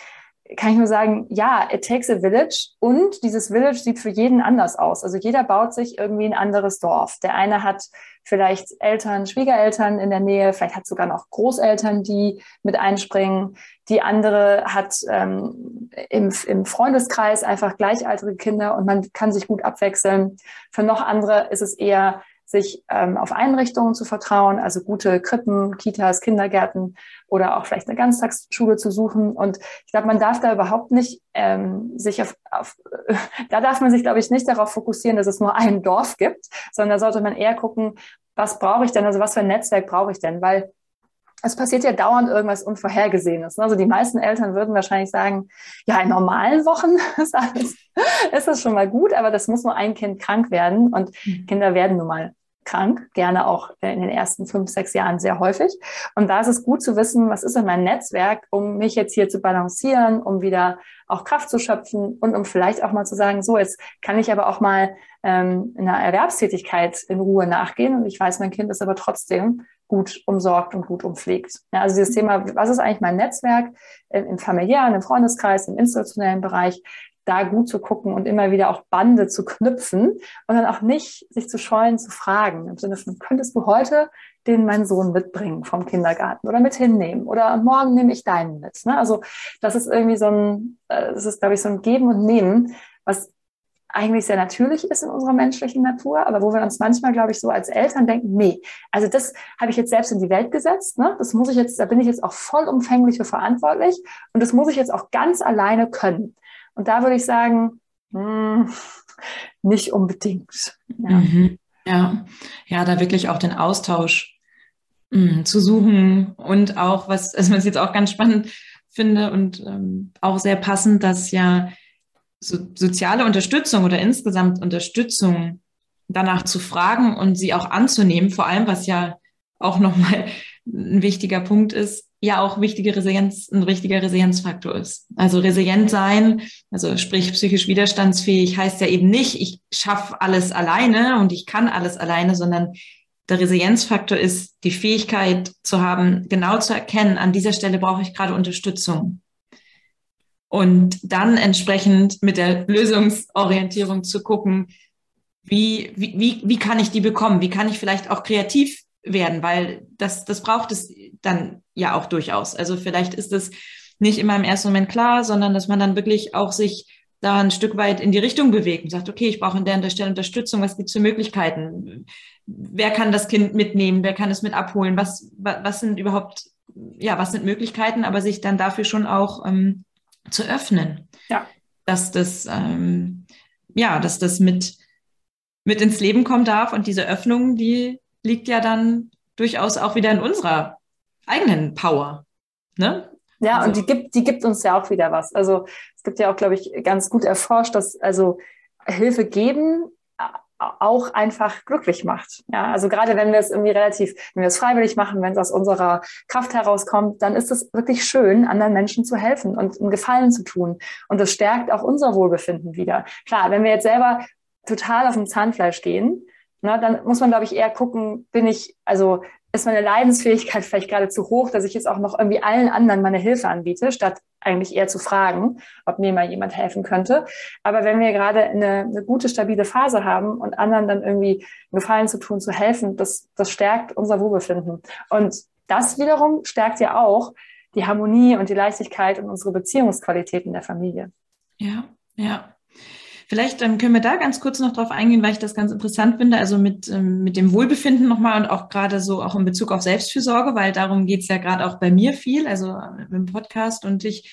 kann ich nur sagen, ja, it takes a village und dieses Village sieht für jeden anders aus. Also jeder baut sich irgendwie ein anderes Dorf. Der eine hat vielleicht Eltern, Schwiegereltern in der Nähe, vielleicht hat sogar noch Großeltern, die mit einspringen. Die andere hat ähm, im, im Freundeskreis einfach gleichaltrige Kinder und man kann sich gut abwechseln. Für noch andere ist es eher sich ähm, auf Einrichtungen zu vertrauen, also gute Krippen, Kitas, Kindergärten oder auch vielleicht eine Ganztagsschule zu suchen. Und ich glaube, man darf da überhaupt nicht ähm, sich auf, auf äh, da darf man sich, glaube ich, nicht darauf fokussieren, dass es nur ein Dorf gibt, sondern da sollte man eher gucken, was brauche ich denn, also was für ein Netzwerk brauche ich denn, weil es passiert ja dauernd irgendwas Unvorhergesehenes. Also die meisten Eltern würden wahrscheinlich sagen, ja, in normalen Wochen ist, alles, ist das schon mal gut, aber das muss nur ein Kind krank werden und mhm. Kinder werden nun mal krank, gerne auch in den ersten fünf, sechs Jahren sehr häufig. Und da ist es gut zu wissen, was ist in meinem Netzwerk, um mich jetzt hier zu balancieren, um wieder auch Kraft zu schöpfen und um vielleicht auch mal zu sagen, so, jetzt kann ich aber auch mal ähm, in einer Erwerbstätigkeit in Ruhe nachgehen und ich weiß, mein Kind ist aber trotzdem gut umsorgt und gut umpflegt. Ja, also dieses Thema, was ist eigentlich mein Netzwerk im familiären, im Freundeskreis, im institutionellen Bereich, da gut zu gucken und immer wieder auch Bande zu knüpfen und dann auch nicht sich zu scheuen, zu fragen. Im Sinne von, könntest du heute den meinen Sohn mitbringen vom Kindergarten oder mit hinnehmen oder morgen nehme ich deinen mit. Ne? Also das ist irgendwie so ein, äh, das ist, glaube ich, so ein Geben und Nehmen, was eigentlich sehr natürlich ist in unserer menschlichen Natur, aber wo wir uns manchmal, glaube ich, so als Eltern denken, nee, also das habe ich jetzt selbst in die Welt gesetzt, ne? das muss ich jetzt, da bin ich jetzt auch vollumfänglich für verantwortlich und das muss ich jetzt auch ganz alleine können. Und da würde ich sagen, mh, hm, nicht unbedingt. Ja. Mhm. ja. ja, da wirklich auch den Austausch hm, zu suchen und auch, was, also was ich jetzt auch ganz spannend finde und ähm, auch sehr passend, dass ja so, soziale Unterstützung oder insgesamt Unterstützung danach zu fragen und sie auch anzunehmen, vor allem was ja auch nochmal ein wichtiger Punkt ist, ja auch wichtige Resilienz, ein richtiger Resilienzfaktor ist. Also resilient sein, also sprich psychisch widerstandsfähig, heißt ja eben nicht, ich schaffe alles alleine und ich kann alles alleine, sondern der Resilienzfaktor ist die Fähigkeit zu haben, genau zu erkennen, an dieser Stelle brauche ich gerade Unterstützung. Und dann entsprechend mit der Lösungsorientierung zu gucken, wie, wie, wie, wie kann ich die bekommen? Wie kann ich vielleicht auch kreativ werden? Weil das, das braucht es dann ja auch durchaus. Also vielleicht ist es nicht immer im ersten Moment klar, sondern dass man dann wirklich auch sich da ein Stück weit in die Richtung bewegt und sagt, okay, ich brauche an der, an der Stelle Unterstützung, was gibt es für Möglichkeiten? wer kann das Kind mitnehmen, wer kann es mit abholen, was, was sind überhaupt, ja, was sind Möglichkeiten, aber sich dann dafür schon auch ähm, zu öffnen. Ja. Dass das, ähm, ja, dass das mit, mit ins Leben kommen darf und diese Öffnung, die liegt ja dann durchaus auch wieder in unserer eigenen Power. Ne? Ja, also. und die gibt, die gibt uns ja auch wieder was. Also es gibt ja auch, glaube ich, ganz gut erforscht, dass also Hilfe geben auch einfach glücklich macht. Ja, also gerade wenn wir es irgendwie relativ, wenn wir es freiwillig machen, wenn es aus unserer Kraft herauskommt, dann ist es wirklich schön, anderen Menschen zu helfen und einen Gefallen zu tun. Und das stärkt auch unser Wohlbefinden wieder. Klar, wenn wir jetzt selber total auf dem Zahnfleisch gehen, na, dann muss man, glaube ich, eher gucken, bin ich, also ist meine Leidensfähigkeit vielleicht gerade zu hoch, dass ich jetzt auch noch irgendwie allen anderen meine Hilfe anbiete, statt eigentlich eher zu fragen, ob mir mal jemand helfen könnte. Aber wenn wir gerade eine, eine gute, stabile Phase haben und anderen dann irgendwie einen Gefallen zu tun, zu helfen, das, das stärkt unser Wohlbefinden. Und das wiederum stärkt ja auch die Harmonie und die Leichtigkeit und unsere Beziehungsqualitäten der Familie. Ja, ja. Vielleicht ähm, können wir da ganz kurz noch drauf eingehen, weil ich das ganz interessant finde, also mit, ähm, mit dem Wohlbefinden nochmal und auch gerade so auch in Bezug auf Selbstfürsorge, weil darum geht's ja gerade auch bei mir viel, also äh, im Podcast und ich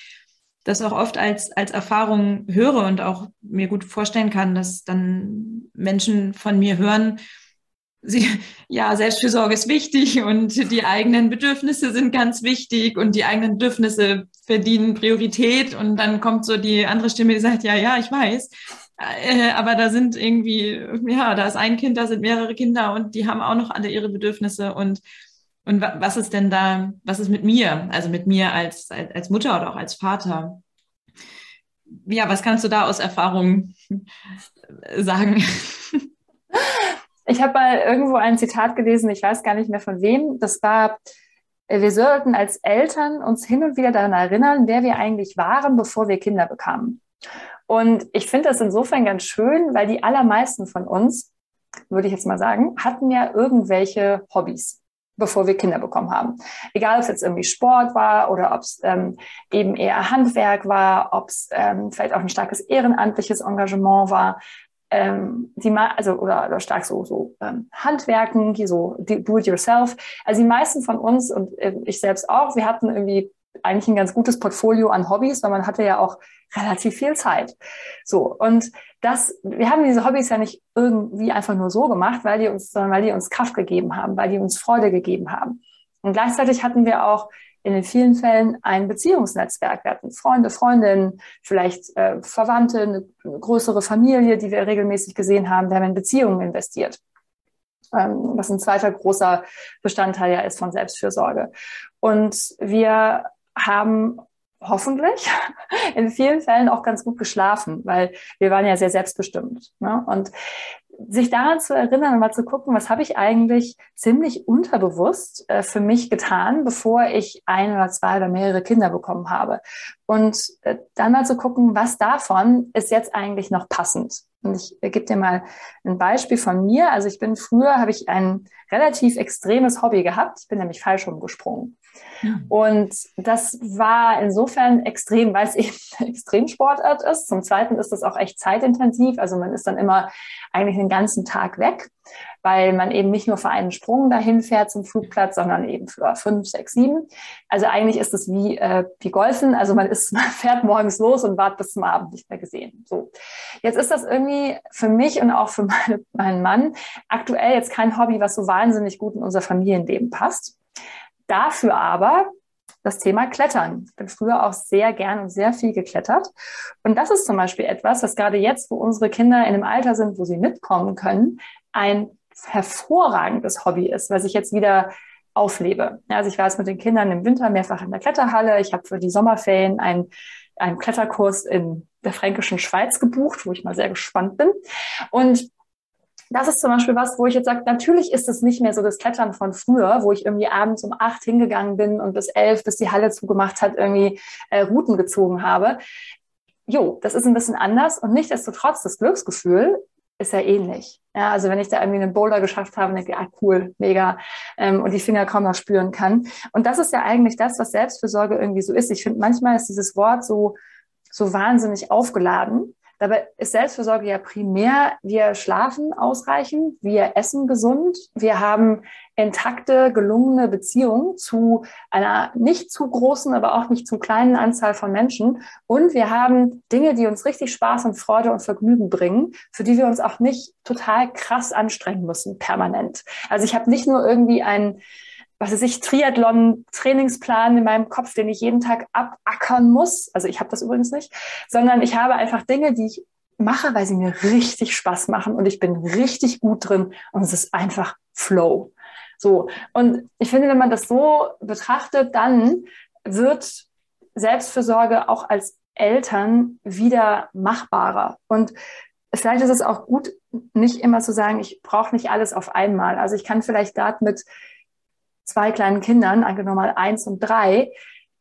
das auch oft als, als Erfahrung höre und auch mir gut vorstellen kann, dass dann Menschen von mir hören, sie, ja, Selbstfürsorge ist wichtig und die eigenen Bedürfnisse sind ganz wichtig und die eigenen Bedürfnisse verdienen Priorität und dann kommt so die andere Stimme, die sagt, ja, ja, ich weiß, äh, aber da sind irgendwie, ja, da ist ein Kind, da sind mehrere Kinder und die haben auch noch alle ihre Bedürfnisse und und was ist denn da, was ist mit mir, also mit mir als, als, als Mutter oder auch als Vater? Ja, was kannst du da aus Erfahrung sagen? Ich habe mal irgendwo ein Zitat gelesen, ich weiß gar nicht mehr von wem. Das war, wir sollten als Eltern uns hin und wieder daran erinnern, wer wir eigentlich waren, bevor wir Kinder bekamen. Und ich finde das insofern ganz schön, weil die allermeisten von uns, würde ich jetzt mal sagen, hatten ja irgendwelche Hobbys, bevor wir Kinder bekommen haben. Egal, ob es jetzt irgendwie Sport war oder ob es ähm, eben eher Handwerk war, ob es ähm, vielleicht auch ein starkes ehrenamtliches Engagement war. Ähm, die also oder, oder stark so so ähm, Handwerken, hier so do it yourself. Also die meisten von uns und äh, ich selbst auch, wir hatten irgendwie eigentlich ein ganz gutes Portfolio an Hobbys, weil man hatte ja auch relativ viel Zeit. So, und das, wir haben diese Hobbys ja nicht irgendwie einfach nur so gemacht, weil die uns, sondern weil die uns Kraft gegeben haben, weil die uns Freude gegeben haben. Und gleichzeitig hatten wir auch in den vielen Fällen ein Beziehungsnetzwerk. Wir hatten Freunde, Freundinnen, vielleicht äh, Verwandte, eine, eine größere Familie, die wir regelmäßig gesehen haben. Wir haben in Beziehungen investiert ähm, was ein zweiter großer Bestandteil ja ist von Selbstfürsorge. Und wir haben hoffentlich in vielen Fällen auch ganz gut geschlafen, weil wir waren ja sehr selbstbestimmt. Ne? Und sich daran zu erinnern und mal zu gucken, was habe ich eigentlich ziemlich unterbewusst äh, für mich getan, bevor ich ein oder zwei oder mehrere Kinder bekommen habe. Und äh, dann mal zu gucken, was davon ist jetzt eigentlich noch passend. Und ich äh, gebe dir mal ein Beispiel von mir. Also ich bin früher, habe ich ein relativ extremes Hobby gehabt. Ich bin nämlich falsch umgesprungen. Und das war insofern extrem, weil es eben Extremsportart ist. Zum Zweiten ist das auch echt zeitintensiv. Also man ist dann immer eigentlich den ganzen Tag weg, weil man eben nicht nur für einen Sprung dahin fährt zum Flugplatz, sondern eben für fünf, sechs, sieben. Also eigentlich ist es wie, äh, wie Golfen. Also man ist, man fährt morgens los und wartet bis zum Abend nicht mehr gesehen. So. Jetzt ist das irgendwie für mich und auch für meine, meinen Mann aktuell jetzt kein Hobby, was so wahnsinnig gut in unser Familienleben passt. Dafür aber das Thema Klettern. Ich bin früher auch sehr gern und sehr viel geklettert. Und das ist zum Beispiel etwas, das gerade jetzt, wo unsere Kinder in einem Alter sind, wo sie mitkommen können, ein hervorragendes Hobby ist, was ich jetzt wieder auflebe. Also ich war jetzt mit den Kindern im Winter mehrfach in der Kletterhalle. Ich habe für die Sommerferien einen, einen Kletterkurs in der fränkischen Schweiz gebucht, wo ich mal sehr gespannt bin. Und das ist zum Beispiel was, wo ich jetzt sage, natürlich ist es nicht mehr so das Klettern von früher, wo ich irgendwie abends um acht hingegangen bin und bis elf, bis die Halle zugemacht hat, irgendwie äh, Routen gezogen habe. Jo, das ist ein bisschen anders und nichtsdestotrotz das Glücksgefühl ist ja ähnlich. Ja, also wenn ich da irgendwie einen Boulder geschafft habe, denke ah cool, mega, ähm, und die Finger kaum noch spüren kann. Und das ist ja eigentlich das, was Selbstfürsorge irgendwie so ist. Ich finde, manchmal ist dieses Wort so, so wahnsinnig aufgeladen Dabei ist Selbstversorge ja primär, wir schlafen ausreichend, wir essen gesund, wir haben intakte, gelungene Beziehungen zu einer nicht zu großen, aber auch nicht zu kleinen Anzahl von Menschen. Und wir haben Dinge, die uns richtig Spaß und Freude und Vergnügen bringen, für die wir uns auch nicht total krass anstrengen müssen, permanent. Also ich habe nicht nur irgendwie ein was weiß ich, Triathlon-Trainingsplan in meinem Kopf, den ich jeden Tag abackern muss. Also ich habe das übrigens nicht, sondern ich habe einfach Dinge, die ich mache, weil sie mir richtig Spaß machen und ich bin richtig gut drin und es ist einfach Flow. So. Und ich finde, wenn man das so betrachtet, dann wird Selbstfürsorge auch als Eltern wieder machbarer. Und vielleicht ist es auch gut, nicht immer zu sagen, ich brauche nicht alles auf einmal. Also ich kann vielleicht gerade mit zwei kleinen Kindern, angenommen mal eins und drei,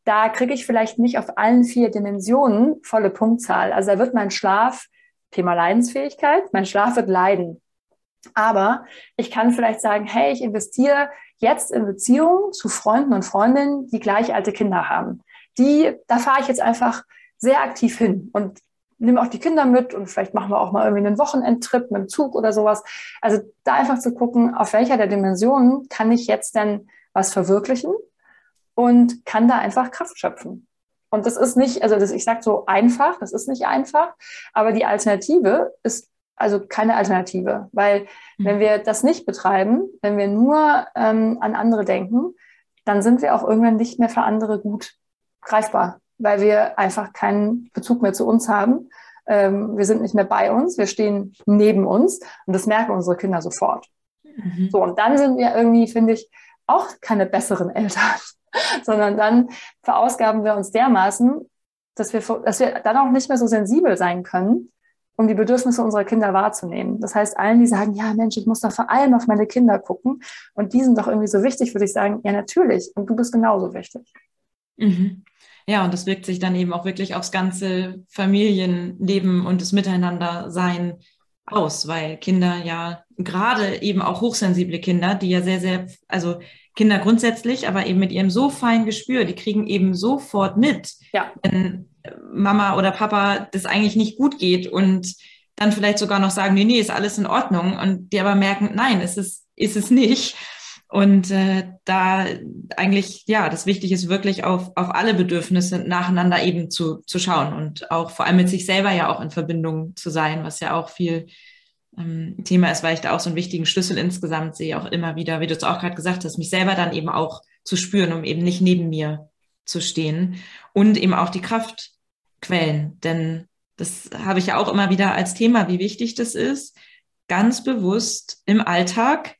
da kriege ich vielleicht nicht auf allen vier Dimensionen volle Punktzahl. Also da wird mein Schlaf, Thema Leidensfähigkeit, mein Schlaf wird leiden. Aber ich kann vielleicht sagen, hey, ich investiere jetzt in Beziehungen zu Freunden und Freundinnen, die gleich alte Kinder haben. Die, da fahre ich jetzt einfach sehr aktiv hin und nehme auch die Kinder mit und vielleicht machen wir auch mal irgendwie einen Wochenendtrip mit dem Zug oder sowas. Also da einfach zu gucken, auf welcher der Dimensionen kann ich jetzt denn was verwirklichen und kann da einfach Kraft schöpfen. Und das ist nicht, also das, ich sage so einfach, das ist nicht einfach, aber die Alternative ist also keine Alternative, weil mhm. wenn wir das nicht betreiben, wenn wir nur ähm, an andere denken, dann sind wir auch irgendwann nicht mehr für andere gut greifbar, weil wir einfach keinen Bezug mehr zu uns haben. Ähm, wir sind nicht mehr bei uns, wir stehen neben uns und das merken unsere Kinder sofort. Mhm. So, und dann sind wir irgendwie, finde ich, auch keine besseren Eltern, sondern dann verausgaben wir uns dermaßen, dass wir, dass wir dann auch nicht mehr so sensibel sein können, um die Bedürfnisse unserer Kinder wahrzunehmen. Das heißt, allen, die sagen, ja Mensch, ich muss doch vor allem auf meine Kinder gucken und die sind doch irgendwie so wichtig, würde ich sagen, ja natürlich und du bist genauso wichtig. Mhm. Ja, und das wirkt sich dann eben auch wirklich aufs ganze Familienleben und das Miteinandersein aus, weil Kinder ja gerade eben auch hochsensible Kinder, die ja sehr, sehr, also Kinder grundsätzlich, aber eben mit ihrem so feinen Gespür, die kriegen eben sofort mit, ja. wenn Mama oder Papa das eigentlich nicht gut geht und dann vielleicht sogar noch sagen, nee, nee, ist alles in Ordnung und die aber merken, nein, ist es, ist es nicht. Und äh, da eigentlich, ja, das Wichtige ist wirklich auf, auf alle Bedürfnisse nacheinander eben zu, zu schauen und auch vor allem mit sich selber ja auch in Verbindung zu sein, was ja auch viel ähm, Thema ist, weil ich da auch so einen wichtigen Schlüssel insgesamt sehe, auch immer wieder, wie du es auch gerade gesagt hast, mich selber dann eben auch zu spüren, um eben nicht neben mir zu stehen und eben auch die Kraftquellen, denn das habe ich ja auch immer wieder als Thema, wie wichtig das ist, ganz bewusst im Alltag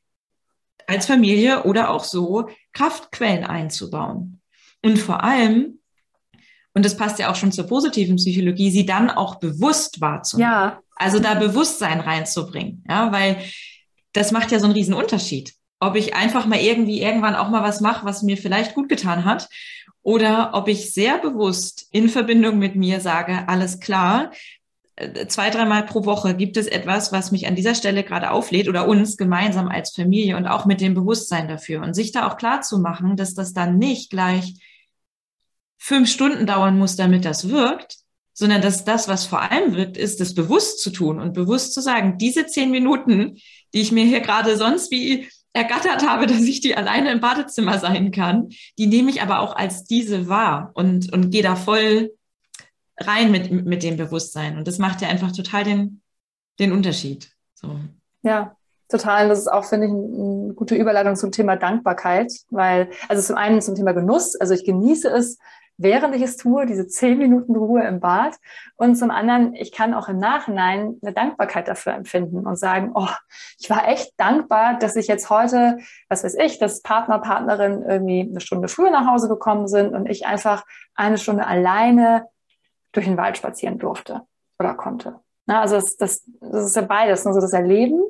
als Familie oder auch so Kraftquellen einzubauen. Und vor allem, und das passt ja auch schon zur positiven Psychologie, sie dann auch bewusst wahrzunehmen. Ja. Also da Bewusstsein reinzubringen, ja, weil das macht ja so einen riesen Unterschied. Ob ich einfach mal irgendwie irgendwann auch mal was mache, was mir vielleicht gut getan hat, oder ob ich sehr bewusst in Verbindung mit mir sage, alles klar, zwei, dreimal pro Woche gibt es etwas, was mich an dieser Stelle gerade auflädt oder uns gemeinsam als Familie und auch mit dem Bewusstsein dafür. Und sich da auch klar zu machen, dass das dann nicht gleich fünf Stunden dauern muss, damit das wirkt, sondern dass das, was vor allem wirkt, ist, das bewusst zu tun und bewusst zu sagen, diese zehn Minuten, die ich mir hier gerade sonst wie ergattert habe, dass ich die alleine im Badezimmer sein kann, die nehme ich aber auch als diese wahr und, und gehe da voll rein mit, mit dem Bewusstsein. Und das macht ja einfach total den, den Unterschied. So. Ja, total. Das ist auch, finde ich, eine gute Überleitung zum Thema Dankbarkeit, weil, also zum einen zum Thema Genuss, also ich genieße es, während ich es tue, diese zehn Minuten Ruhe im Bad. Und zum anderen, ich kann auch im Nachhinein eine Dankbarkeit dafür empfinden und sagen, oh, ich war echt dankbar, dass ich jetzt heute, was weiß ich, dass Partner, Partnerin irgendwie eine Stunde früher nach Hause gekommen sind und ich einfach eine Stunde alleine durch den Wald spazieren durfte oder konnte. Na, also das, das, das ist ja beides. Also das Erleben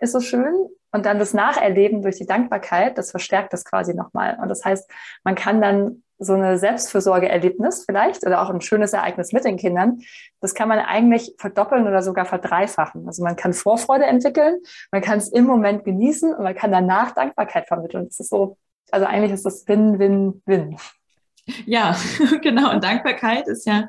ist so schön und dann das Nacherleben durch die Dankbarkeit, das verstärkt das quasi nochmal. Und das heißt, man kann dann so eine Selbstfürsorgeerlebnis vielleicht oder auch ein schönes Ereignis mit den Kindern, das kann man eigentlich verdoppeln oder sogar verdreifachen. Also man kann Vorfreude entwickeln, man kann es im Moment genießen und man kann danach Dankbarkeit vermitteln. Das ist so, also eigentlich ist das Win-Win-Win. Ja, genau. Und Dankbarkeit ist ja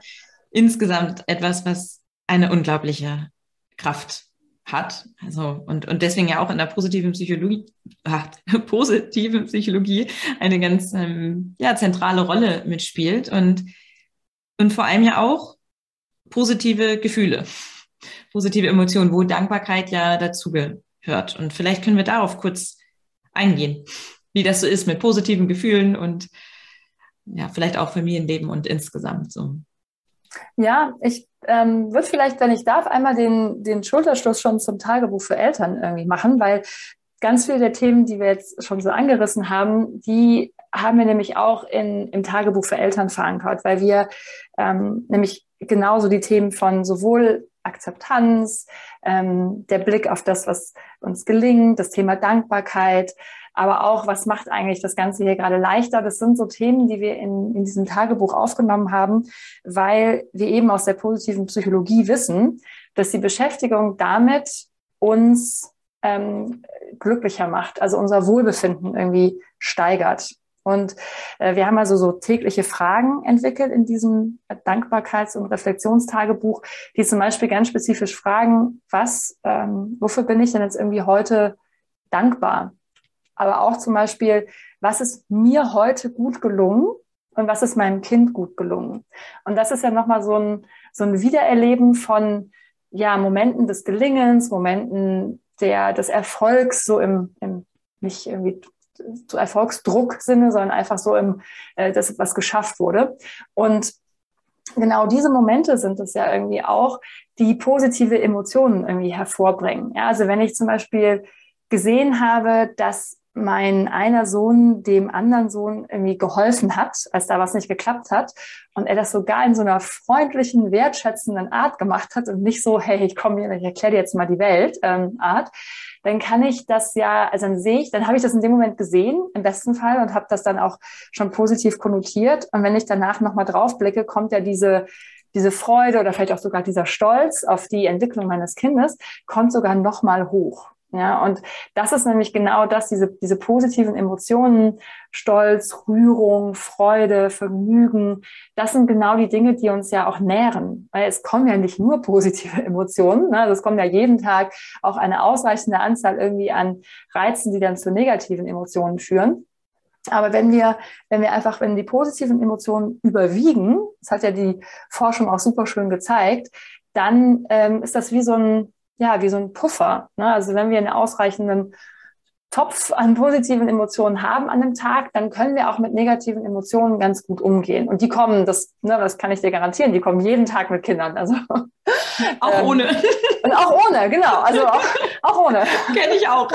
insgesamt etwas, was eine unglaubliche Kraft hat. Also, und, und deswegen ja auch in der positiven Psychologie, hat, positiven Psychologie eine ganz ähm, ja, zentrale Rolle mitspielt und, und vor allem ja auch positive Gefühle, positive Emotionen, wo Dankbarkeit ja dazugehört. Und vielleicht können wir darauf kurz eingehen, wie das so ist mit positiven Gefühlen und ja, vielleicht auch Familienleben und insgesamt so. Ja, ich ähm, würde vielleicht, wenn ich darf, einmal den, den Schulterschluss schon zum Tagebuch für Eltern irgendwie machen, weil ganz viele der Themen, die wir jetzt schon so angerissen haben, die haben wir nämlich auch in, im Tagebuch für Eltern verankert, weil wir ähm, nämlich genauso die Themen von sowohl Akzeptanz, ähm, der Blick auf das, was uns gelingt, das Thema Dankbarkeit, aber auch, was macht eigentlich das Ganze hier gerade leichter? Das sind so Themen, die wir in, in diesem Tagebuch aufgenommen haben, weil wir eben aus der positiven Psychologie wissen, dass die Beschäftigung damit uns ähm, glücklicher macht, also unser Wohlbefinden irgendwie steigert. Und äh, wir haben also so tägliche Fragen entwickelt in diesem Dankbarkeits- und Reflexionstagebuch, die zum Beispiel ganz spezifisch fragen, was, ähm, wofür bin ich denn jetzt irgendwie heute dankbar? Aber auch zum Beispiel, was ist mir heute gut gelungen und was ist meinem Kind gut gelungen. Und das ist ja nochmal so ein, so ein Wiedererleben von ja, Momenten des Gelingens, Momenten der, des Erfolgs, so im, im nicht irgendwie zu Erfolgsdruck-Sinne, sondern einfach so im, äh, dass was geschafft wurde. Und genau diese Momente sind es ja irgendwie auch, die positive Emotionen irgendwie hervorbringen. Ja, also wenn ich zum Beispiel gesehen habe, dass mein einer Sohn dem anderen Sohn irgendwie geholfen hat, als da was nicht geklappt hat und er das sogar in so einer freundlichen, wertschätzenden Art gemacht hat und nicht so, hey, ich komme hier, ich erkläre dir jetzt mal die Welt ähm, Art, dann kann ich das ja, also dann sehe ich, dann habe ich das in dem Moment gesehen, im besten Fall, und habe das dann auch schon positiv konnotiert. Und wenn ich danach nochmal drauf blicke, kommt ja diese diese Freude oder vielleicht auch sogar dieser Stolz auf die Entwicklung meines Kindes kommt sogar nochmal hoch. Ja, und das ist nämlich genau das, diese, diese positiven Emotionen, Stolz, Rührung, Freude, Vergnügen, das sind genau die Dinge, die uns ja auch nähren. Weil es kommen ja nicht nur positive Emotionen, ne? Also es kommt ja jeden Tag auch eine ausreichende Anzahl irgendwie an Reizen, die dann zu negativen Emotionen führen. Aber wenn wir, wenn wir einfach, wenn die positiven Emotionen überwiegen, das hat ja die Forschung auch super schön gezeigt, dann ähm, ist das wie so ein, ja, wie so ein Puffer. Ne? Also wenn wir einen ausreichenden Topf an positiven Emotionen haben an dem Tag, dann können wir auch mit negativen Emotionen ganz gut umgehen. Und die kommen, das, ne, das kann ich dir garantieren, die kommen jeden Tag mit Kindern. Also auch ähm, ohne. Und auch ohne, genau. Also auch, auch ohne. Kenne ich auch.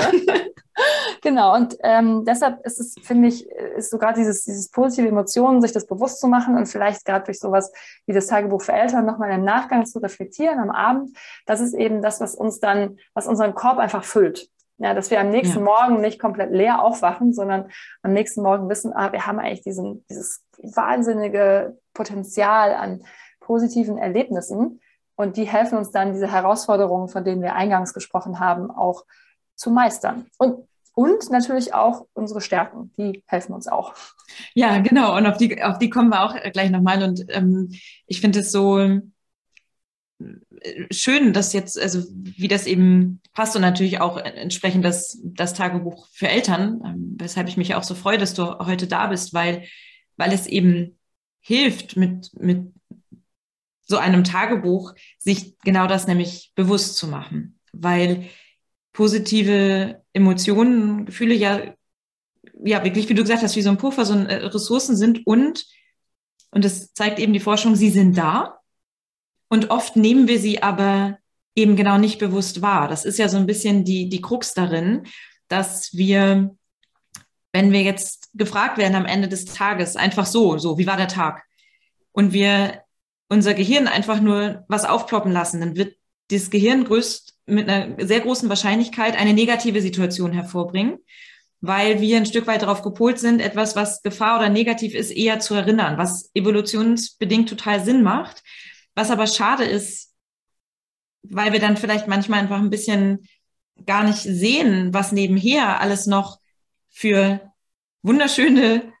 genau. Und ähm, deshalb ist es, finde ich, ist so gerade dieses, dieses positive Emotionen, sich das bewusst zu machen und vielleicht gerade durch sowas wie das Tagebuch für Eltern nochmal im Nachgang zu reflektieren am Abend. Das ist eben das, was uns dann, was unseren Korb einfach füllt. Ja, dass wir am nächsten ja. Morgen nicht komplett leer aufwachen, sondern am nächsten Morgen wissen, ah, wir haben eigentlich diesen, dieses wahnsinnige Potenzial an positiven Erlebnissen. Und die helfen uns dann, diese Herausforderungen, von denen wir eingangs gesprochen haben, auch zu meistern. Und, und natürlich auch unsere Stärken, die helfen uns auch. Ja, genau. Und auf die, auf die kommen wir auch gleich nochmal. Und ähm, ich finde es so, schön, dass jetzt, also wie das eben passt und natürlich auch entsprechend das, das Tagebuch für Eltern, ähm, weshalb ich mich auch so freue, dass du heute da bist, weil, weil es eben hilft, mit, mit so einem Tagebuch sich genau das nämlich bewusst zu machen, weil positive Emotionen, Gefühle ja, ja wirklich, wie du gesagt hast, wie so ein Puffer, so ein äh, Ressourcen sind und, und das zeigt eben die Forschung, sie sind da und oft nehmen wir sie aber eben genau nicht bewusst wahr. Das ist ja so ein bisschen die, die Krux darin, dass wir, wenn wir jetzt gefragt werden am Ende des Tages, einfach so, so, wie war der Tag? Und wir unser Gehirn einfach nur was aufploppen lassen, dann wird das Gehirn größt mit einer sehr großen Wahrscheinlichkeit eine negative Situation hervorbringen, weil wir ein Stück weit darauf gepolt sind, etwas, was Gefahr oder negativ ist, eher zu erinnern, was evolutionsbedingt total Sinn macht. Was aber schade ist, weil wir dann vielleicht manchmal einfach ein bisschen gar nicht sehen, was nebenher alles noch für wunderschöne,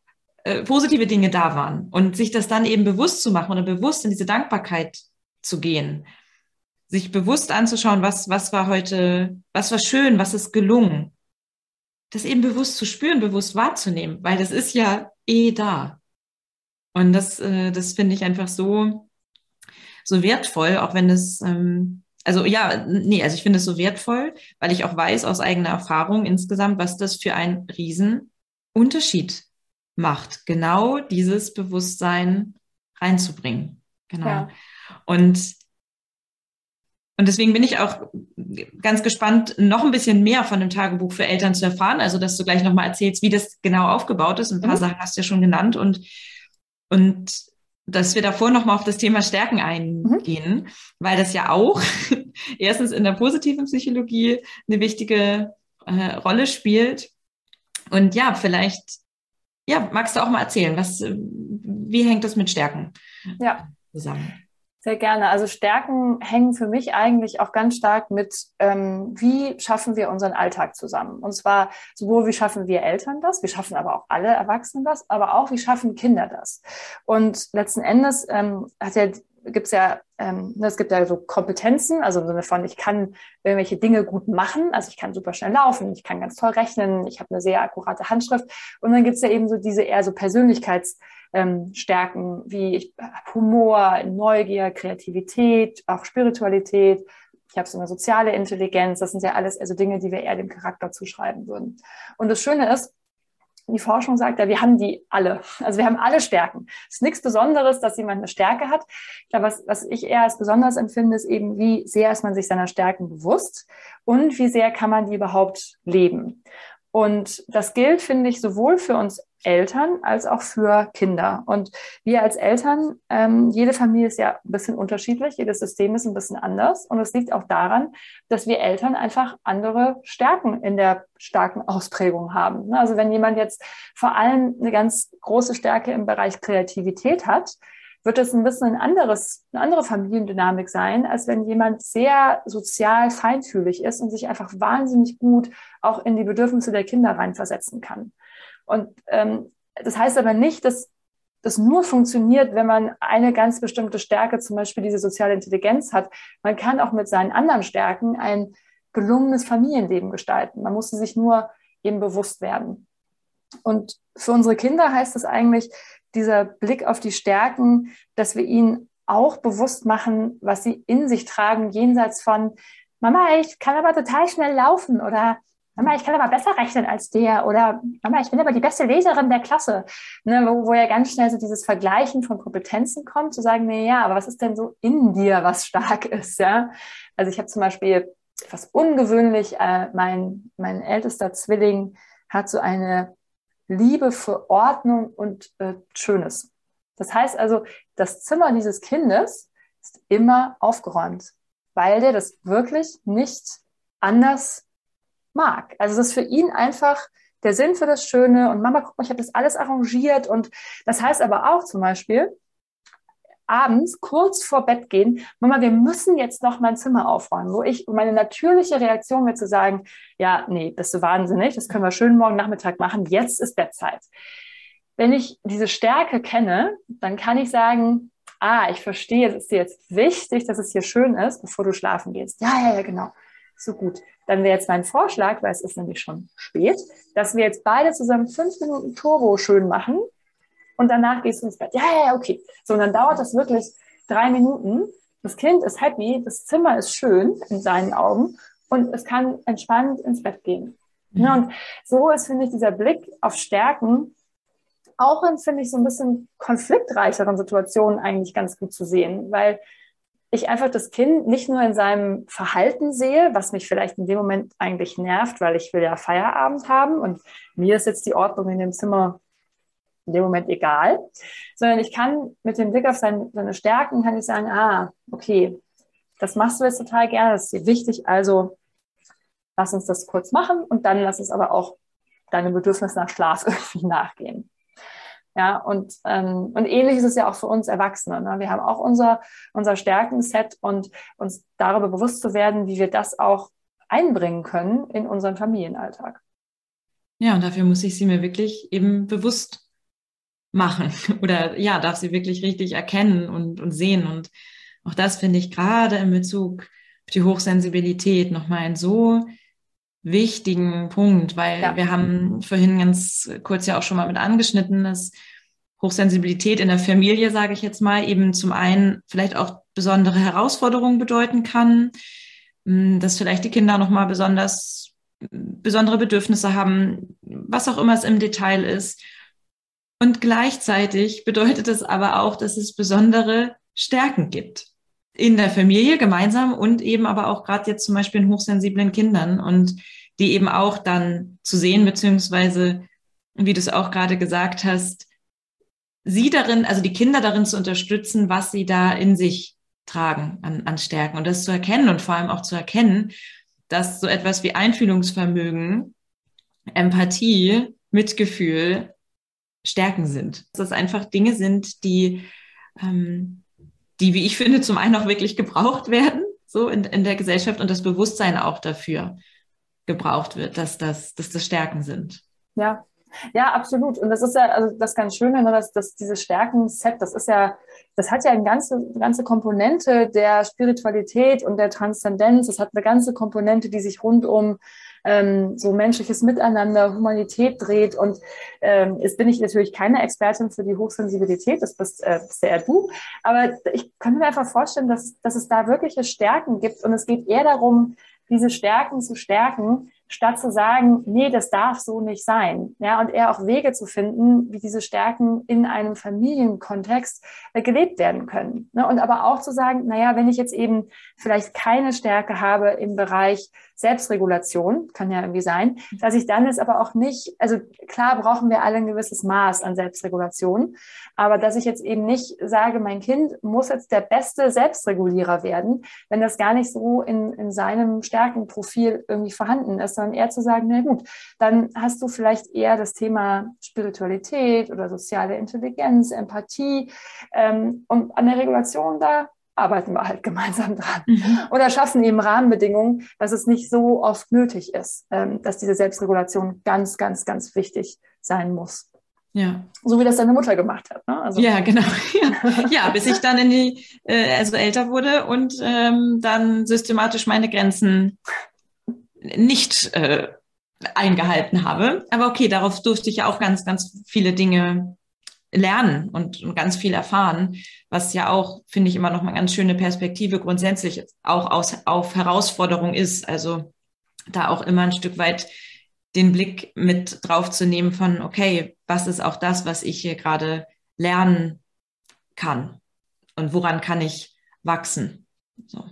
äh, positive Dinge da waren. Und sich das dann eben bewusst zu machen oder bewusst in diese Dankbarkeit zu gehen. sich bewusst anzuschauen, was, was war heute, was war schön, was ist gelungen. Das eben bewusst zu spüren, bewusst wahrzunehmen, weil das ist ja eh da. Und das, äh, das finde ich einfach so, so wertvoll, auch wenn es, ähm, also ja, nee, also ich finde es so wertvoll, weil ich auch weiß aus eigener Erfahrung insgesamt, was das für einen Riesenunterschied macht, genau dieses Bewusstsein reinzubringen. Genau. Ja. Und und deswegen bin ich auch ganz gespannt, noch ein bisschen mehr von dem Tagebuch für Eltern zu erfahren. Also, dass du gleich nochmal erzählst, wie das genau aufgebaut ist. Ein paar mhm. Sachen hast du ja schon genannt und, und dass wir davor nochmal auf das Thema Stärken eingehen, mhm. weil das ja auch erstens in der positiven Psychologie eine wichtige äh, Rolle spielt. Und ja, vielleicht, ja, magst du auch mal erzählen, was, wie hängt das mit Stärken ja. zusammen? Sehr gerne. Also Stärken hängen für mich eigentlich auch ganz stark mit, ähm, wie schaffen wir unseren Alltag zusammen. Und zwar sowohl, wie schaffen wir Eltern das, wie schaffen aber auch alle Erwachsenen das, aber auch, wie schaffen Kinder das. Und letzten Endes ähm, hat ja gibt es ja, ähm, ne, es gibt ja so Kompetenzen, also im Sinne von, ich kann irgendwelche Dinge gut machen, also ich kann super schnell laufen, ich kann ganz toll rechnen, ich habe eine sehr akkurate Handschrift. Und dann gibt es ja eben so diese eher so Persönlichkeits- ähm, Stärken wie ich, Humor, Neugier, Kreativität, auch Spiritualität. Ich habe so eine soziale Intelligenz. Das sind ja alles also Dinge, die wir eher dem Charakter zuschreiben würden. Und das Schöne ist, die Forschung sagt ja, wir haben die alle. Also wir haben alle Stärken. Es ist nichts Besonderes, dass jemand eine Stärke hat. Ich glaube, was, was ich eher als besonders empfinde, ist eben, wie sehr ist man sich seiner Stärken bewusst und wie sehr kann man die überhaupt leben. Und das gilt, finde ich, sowohl für uns Eltern als auch für Kinder. Und wir als Eltern, ähm, jede Familie ist ja ein bisschen unterschiedlich, jedes System ist ein bisschen anders. Und es liegt auch daran, dass wir Eltern einfach andere Stärken in der starken Ausprägung haben. Ne, also wenn jemand jetzt vor allem eine ganz große Stärke im Bereich Kreativität hat, wird es ein bisschen ein anderes, eine andere Familiendynamik sein, als wenn jemand sehr sozial feinfühlig ist und sich einfach wahnsinnig gut auch in die Bedürfnisse der Kinder reinversetzen kann. Und ähm, das heißt aber nicht, dass das nur funktioniert, wenn man eine ganz bestimmte Stärke, zum Beispiel diese soziale Intelligenz hat. Man kann auch mit seinen anderen Stärken ein gelungenes Familienleben gestalten. Man muss sie sich nur eben bewusst werden. Und für unsere Kinder heißt es eigentlich, dieser Blick auf die Stärken, dass wir ihnen auch bewusst machen, was sie in sich tragen, jenseits von, Mama, ich kann aber total schnell laufen oder Mama, ich kann aber besser rechnen als der oder Mama, ich bin aber die beste Leserin der Klasse, ne, wo, wo ja ganz schnell so dieses Vergleichen von Kompetenzen kommt, zu sagen, nee, ja, aber was ist denn so in dir, was stark ist, ja? Also ich habe zum Beispiel etwas ungewöhnlich, äh, mein, mein ältester Zwilling hat so eine Liebe für Ordnung und äh, Schönes. Das heißt also, das Zimmer dieses Kindes ist immer aufgeräumt, weil der das wirklich nicht anders mag. Also das ist für ihn einfach der Sinn für das Schöne und Mama, guck mal, ich habe das alles arrangiert und das heißt aber auch zum Beispiel, abends kurz vor Bett gehen, Mama, wir müssen jetzt noch mein Zimmer aufräumen, wo ich meine natürliche Reaktion wäre zu sagen, ja, nee, bist du wahnsinnig, das können wir schön morgen Nachmittag machen, jetzt ist Bettzeit. Wenn ich diese Stärke kenne, dann kann ich sagen, ah, ich verstehe, es ist dir jetzt wichtig, dass es hier schön ist, bevor du schlafen gehst. Ja, ja, ja, genau. So gut. Dann wäre jetzt mein Vorschlag, weil es ist nämlich schon spät, dass wir jetzt beide zusammen fünf Minuten Turbo schön machen und danach gehst du ins Bett. Ja, ja, ja, okay. So, und dann dauert das wirklich drei Minuten. Das Kind ist happy, das Zimmer ist schön in seinen Augen und es kann entspannt ins Bett gehen. Mhm. Ja, und so ist, finde ich, dieser Blick auf Stärken auch in, finde ich, so ein bisschen konfliktreicheren Situationen eigentlich ganz gut zu sehen, weil ich einfach das Kind nicht nur in seinem Verhalten sehe, was mich vielleicht in dem Moment eigentlich nervt, weil ich will ja Feierabend haben und mir ist jetzt die Ordnung in dem Zimmer in dem Moment egal, sondern ich kann mit dem Blick auf seine, seine Stärken, kann ich sagen, ah, okay, das machst du jetzt total gerne, das ist dir wichtig, also lass uns das kurz machen und dann lass es aber auch deinem Bedürfnis nach Schlaf irgendwie nachgehen. Ja, und, ähm, und ähnlich ist es ja auch für uns Erwachsene. Ne? Wir haben auch unser, unser Stärkenset und uns darüber bewusst zu werden, wie wir das auch einbringen können in unseren Familienalltag. Ja, und dafür muss ich sie mir wirklich eben bewusst machen oder ja, darf sie wirklich richtig erkennen und, und sehen. Und auch das finde ich gerade in Bezug die Hochsensibilität nochmal einen so wichtigen Punkt, weil ja. wir haben vorhin ganz kurz ja auch schon mal mit angeschnitten, dass Hochsensibilität in der Familie, sage ich jetzt mal, eben zum einen vielleicht auch besondere Herausforderungen bedeuten kann, hm, dass vielleicht die Kinder nochmal besonders besondere Bedürfnisse haben, was auch immer es im Detail ist. Und gleichzeitig bedeutet es aber auch, dass es besondere Stärken gibt in der Familie gemeinsam und eben aber auch gerade jetzt zum Beispiel in hochsensiblen Kindern und die eben auch dann zu sehen, beziehungsweise, wie du es auch gerade gesagt hast, sie darin, also die Kinder darin zu unterstützen, was sie da in sich tragen an, an Stärken und das zu erkennen und vor allem auch zu erkennen, dass so etwas wie Einfühlungsvermögen, Empathie, Mitgefühl Stärken sind. Dass das einfach Dinge sind, die ähm, die, wie ich finde, zum einen auch wirklich gebraucht werden, so in, in der Gesellschaft und das Bewusstsein auch dafür gebraucht wird, dass das, dass das Stärken sind. Ja, ja, absolut. Und das ist ja also das ganz Schöne, ne, dass, dass dieses Stärken-Set, das ist ja, das hat ja eine ganze, ganze Komponente der Spiritualität und der Transzendenz. Es hat eine ganze Komponente, die sich rund um ähm, so menschliches Miteinander, Humanität dreht. Und ähm, jetzt bin ich natürlich keine Expertin für die Hochsensibilität, das bist, äh, eher du. Aber ich kann mir einfach vorstellen, dass, dass es da wirkliche Stärken gibt. Und es geht eher darum, diese Stärken zu stärken, statt zu sagen, nee, das darf so nicht sein. Ja, und eher auch Wege zu finden, wie diese Stärken in einem Familienkontext äh, gelebt werden können. Ne? Und aber auch zu sagen, naja, wenn ich jetzt eben vielleicht keine Stärke habe im Bereich Selbstregulation, kann ja irgendwie sein, dass ich dann es aber auch nicht, also klar brauchen wir alle ein gewisses Maß an Selbstregulation, aber dass ich jetzt eben nicht sage, mein Kind muss jetzt der beste Selbstregulierer werden, wenn das gar nicht so in, in seinem Stärkenprofil irgendwie vorhanden ist, sondern eher zu sagen, na gut, dann hast du vielleicht eher das Thema Spiritualität oder soziale Intelligenz, Empathie ähm, und an der Regulation da arbeiten wir halt gemeinsam dran. Mhm. Oder schaffen eben Rahmenbedingungen, dass es nicht so oft nötig ist, ähm, dass diese Selbstregulation ganz, ganz, ganz wichtig sein muss. Ja. So wie das deine Mutter gemacht hat. Ne? Also ja, genau. Ja. ja, bis ich dann in die, äh, also älter wurde und ähm, dann systematisch meine Grenzen nicht äh, eingehalten habe. Aber okay, darauf durfte ich ja auch ganz, ganz viele Dinge lernen und, und ganz viel erfahren, was ja auch, finde ich, immer noch mal ganz schöne Perspektive grundsätzlich auch aus, auf Herausforderung ist. Also da auch immer ein Stück weit den Blick mit drauf zu nehmen von, okay, was ist auch das, was ich hier gerade lernen kann und woran kann ich wachsen? So.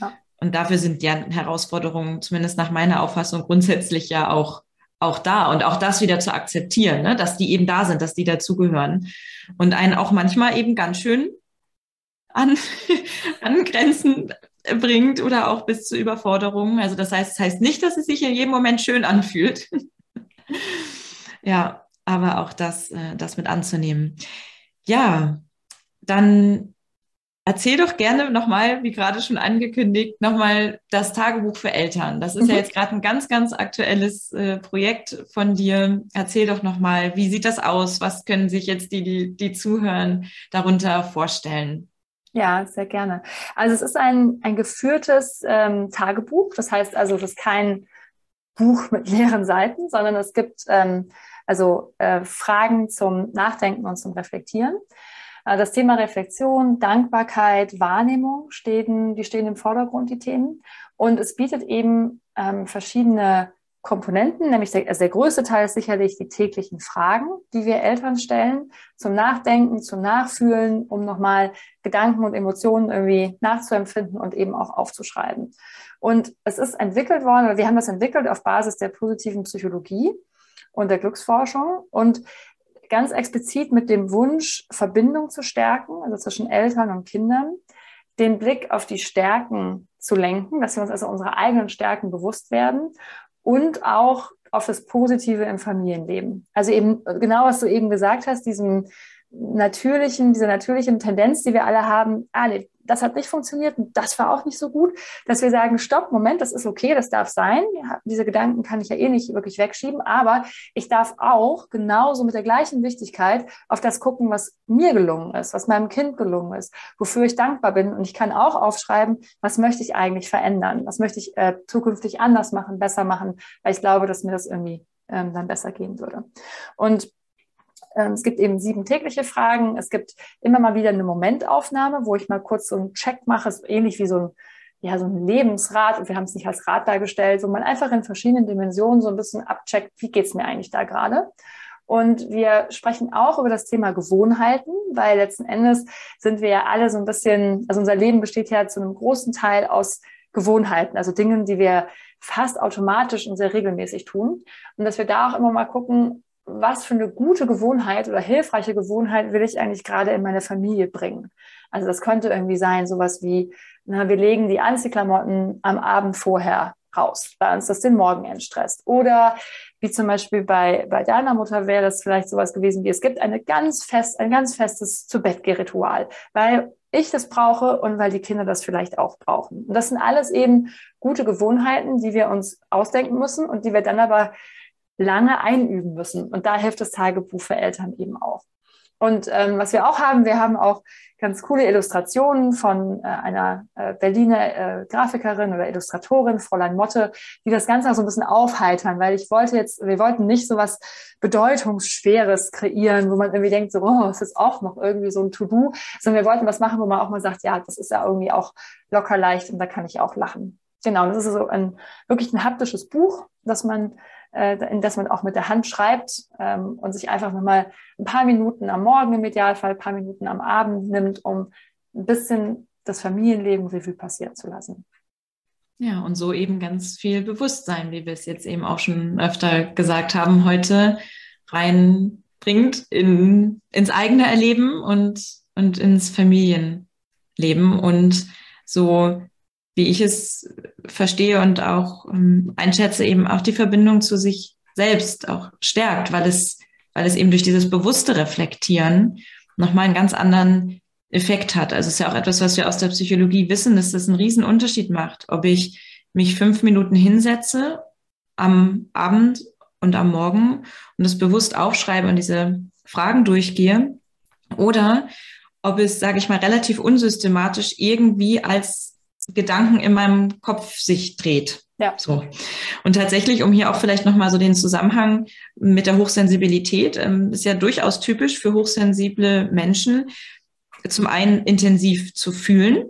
Ja. Und dafür sind ja Herausforderungen, zumindest nach meiner Auffassung, grundsätzlich ja auch auch da und auch das wieder zu akzeptieren, ne? dass die eben da sind, dass die dazugehören und einen auch manchmal eben ganz schön an, an Grenzen bringt oder auch bis zu Überforderungen. Also das heißt, es das heißt nicht, dass es sich in jedem Moment schön anfühlt. ja, aber auch das, äh, das mit anzunehmen. Ja, dann Erzähl doch gerne nochmal, wie gerade schon angekündigt, nochmal das Tagebuch für Eltern. Das ist mhm. ja jetzt gerade ein ganz, ganz aktuelles äh, Projekt von dir. Erzähl doch nochmal, wie sieht das aus? Was können sich jetzt die, die, die zuhören, darunter vorstellen? Ja, sehr gerne. Also es ist ein, ein geführtes ähm, Tagebuch. Das heißt also, es ist kein Buch mit leeren Seiten, sondern es gibt ähm, also äh, Fragen zum Nachdenken und zum Reflektieren. Äh, das Thema Reflexion, Dankbarkeit, Wahrnehmung stehen, die stehen im Vordergrund, die Themen. Und es bietet eben ähm, verschiedene Komponenten, nämlich der, also der größte Teil ist sicherlich die täglichen Fragen, die wir Eltern stellen, zum Nachdenken, zum Nachfühlen, um nochmal Gedanken und Emotionen irgendwie nachzuempfinden und eben auch aufzuschreiben. Und es ist entwickelt worden, oder wir haben das entwickelt auf Basis der positiven Psychologie und der Glücksforschung. Und ganz explizit mit dem Wunsch, Verbindung zu stärken, also zwischen Eltern und Kindern, den Blick auf die Stärken zu lenken, dass wir uns also unserer eigenen Stärken bewusst werden und auch auf das Positive im Familienleben. Also eben genau, was du eben gesagt hast, diesem natürlichen, dieser natürlichen Tendenz, die wir alle haben, ah, nee, das hat nicht funktioniert und das war auch nicht so gut, dass wir sagen, stopp, Moment, das ist okay, das darf sein. Diese Gedanken kann ich ja eh nicht wirklich wegschieben, aber ich darf auch genauso mit der gleichen Wichtigkeit auf das gucken, was mir gelungen ist, was meinem Kind gelungen ist, wofür ich dankbar bin. Und ich kann auch aufschreiben, was möchte ich eigentlich verändern, was möchte ich äh, zukünftig anders machen, besser machen, weil ich glaube, dass mir das irgendwie ähm, dann besser gehen würde. Und es gibt eben sieben tägliche Fragen. Es gibt immer mal wieder eine Momentaufnahme, wo ich mal kurz so einen Check mache, so ähnlich wie so ein, ja, so ein Lebensrad. Und wir haben es nicht als Rad dargestellt, wo man einfach in verschiedenen Dimensionen so ein bisschen abcheckt, wie geht's mir eigentlich da gerade. Und wir sprechen auch über das Thema Gewohnheiten, weil letzten Endes sind wir ja alle so ein bisschen, also unser Leben besteht ja zu einem großen Teil aus Gewohnheiten, also Dingen, die wir fast automatisch und sehr regelmäßig tun. Und dass wir da auch immer mal gucken, was für eine gute Gewohnheit oder hilfreiche Gewohnheit will ich eigentlich gerade in meine Familie bringen? Also das könnte irgendwie sein, sowas wie, na, wir legen die Anziehklamotten am Abend vorher raus, weil uns das den Morgen entstresst. Oder wie zum Beispiel bei, bei deiner Mutter wäre das vielleicht sowas gewesen wie, es gibt eine ganz fest, ein ganz festes zu bett ritual weil ich das brauche und weil die Kinder das vielleicht auch brauchen. Und das sind alles eben gute Gewohnheiten, die wir uns ausdenken müssen und die wir dann aber lange einüben müssen. Und da hilft das Tagebuch für Eltern eben auch. Und ähm, was wir auch haben, wir haben auch ganz coole Illustrationen von äh, einer äh, Berliner äh, Grafikerin oder Illustratorin, Fräulein Motte, die das Ganze auch so ein bisschen aufheitern, weil ich wollte jetzt, wir wollten nicht so was Bedeutungsschweres kreieren, wo man irgendwie denkt, so, oh, es ist auch noch irgendwie so ein To-Do, sondern wir wollten was machen, wo man auch mal sagt, ja, das ist ja irgendwie auch locker leicht und da kann ich auch lachen. Genau, das ist so ein wirklich ein haptisches Buch, das man äh, in das man auch mit der Hand schreibt ähm, und sich einfach nochmal ein paar Minuten am Morgen im Idealfall, ein paar Minuten am Abend nimmt, um ein bisschen das Familienleben Revue passieren zu lassen. Ja, und so eben ganz viel Bewusstsein, wie wir es jetzt eben auch schon öfter gesagt haben, heute reinbringt in, ins eigene Erleben und, und ins Familienleben und so wie ich es verstehe und auch ähm, einschätze, eben auch die Verbindung zu sich selbst auch stärkt, weil es, weil es eben durch dieses bewusste Reflektieren nochmal einen ganz anderen Effekt hat. Also es ist ja auch etwas, was wir aus der Psychologie wissen, dass das einen riesen Unterschied macht, ob ich mich fünf Minuten hinsetze am Abend und am Morgen und das bewusst aufschreibe und diese Fragen durchgehe oder ob es, sage ich mal, relativ unsystematisch irgendwie als Gedanken in meinem Kopf sich dreht. Ja. So. Und tatsächlich, um hier auch vielleicht nochmal so den Zusammenhang mit der Hochsensibilität, ähm, ist ja durchaus typisch für hochsensible Menschen, zum einen intensiv zu fühlen.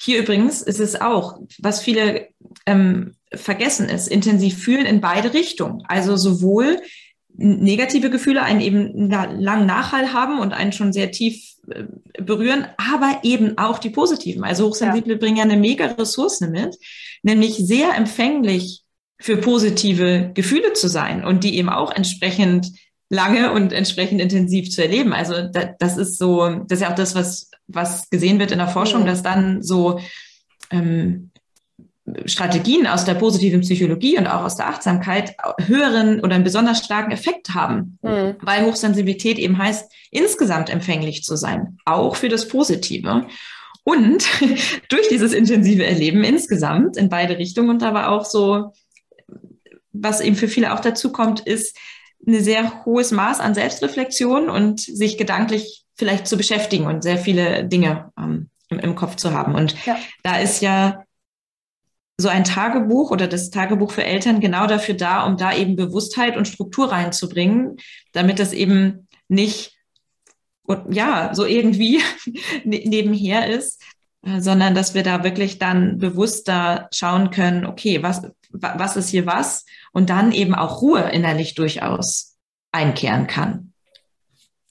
Hier übrigens ist es auch, was viele ähm, vergessen ist, intensiv fühlen in beide Richtungen. Also sowohl negative Gefühle einen eben langen Nachhall haben und einen schon sehr tief äh, berühren, aber eben auch die positiven. Also Hochsensible ja. bringen ja eine mega Ressource mit, nämlich sehr empfänglich für positive Gefühle zu sein und die eben auch entsprechend lange und entsprechend intensiv zu erleben. Also das ist so, das ist ja auch das, was, was gesehen wird in der Forschung, dass dann so ähm, Strategien aus der positiven Psychologie und auch aus der Achtsamkeit höheren oder einen besonders starken Effekt haben, mhm. weil Hochsensibilität eben heißt, insgesamt empfänglich zu sein, auch für das Positive. Und durch dieses intensive Erleben insgesamt in beide Richtungen und aber auch so, was eben für viele auch dazu kommt, ist ein sehr hohes Maß an Selbstreflexion und sich gedanklich vielleicht zu beschäftigen und sehr viele Dinge ähm, im, im, Kopf zu haben. Und ja. da ist ja so ein Tagebuch oder das Tagebuch für Eltern genau dafür da, um da eben Bewusstheit und Struktur reinzubringen, damit das eben nicht ja so irgendwie ne-, nebenher ist, äh, sondern dass wir da wirklich dann bewusster schauen können, okay, was, was ist hier was? Und dann eben auch Ruhe innerlich durchaus einkehren kann.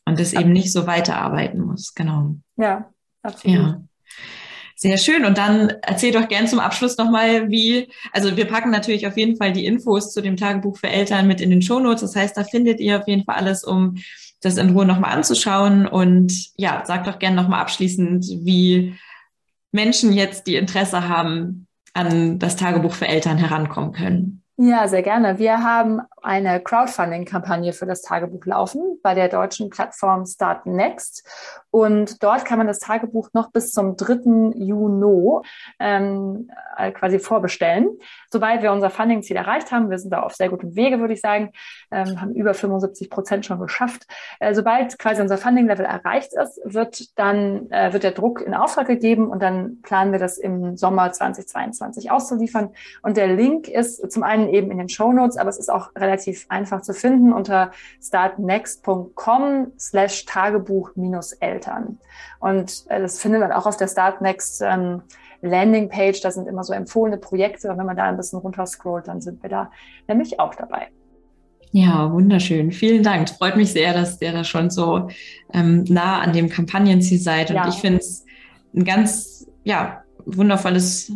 Und es eben nicht so weiterarbeiten muss, genau. Ja, absolut. Ja. Sehr schön. Und dann erzähl doch gern zum Abschluss nochmal, wie, also wir packen natürlich auf jeden Fall die Infos zu dem Tagebuch für Eltern mit in den Shownotes. Das heißt, da findet ihr auf jeden Fall alles, um das in Ruhe nochmal anzuschauen. Und ja, sag doch gern nochmal abschließend, wie Menschen jetzt, die Interesse haben, an das Tagebuch für Eltern herankommen können. Ja, sehr gerne. Wir haben eine Crowdfunding-Kampagne für das Tagebuch laufen. bei der deutschen Plattform Start Next. Und dort kann man das Tagebuch noch bis zum 3. Juni ähm, äh, quasi vorbestellen. Sobald wir unser Funding-Ziel erreicht haben, wir sind da auf sehr gutem Wege, würde ich sagen, ähm, haben über 75 Prozent schon geschafft. Äh, sobald quasi unser Funding-Level erreicht ist, wird dann äh, wird der Druck in Auftrag gegeben und dann planen wir das im Sommer 2022 auszuliefern. Und der Link ist zum einen eben in den Show Notes, aber es ist auch relativ einfach zu finden unter startnext.com slash Tagebuch minus Eltern. Und äh, das findet man auch auf der Startnext ähm, Landingpage. Da sind immer so empfohlene Projekte. Und wenn man da ein bisschen runterscrollt, dann sind wir da nämlich auch dabei. Ja, wunderschön. Vielen Dank. Freut mich sehr, dass ihr da schon so ähm, nah an dem Kampagnenziel seid. Und ja. ich finde es ein ganz, ja, wundervolles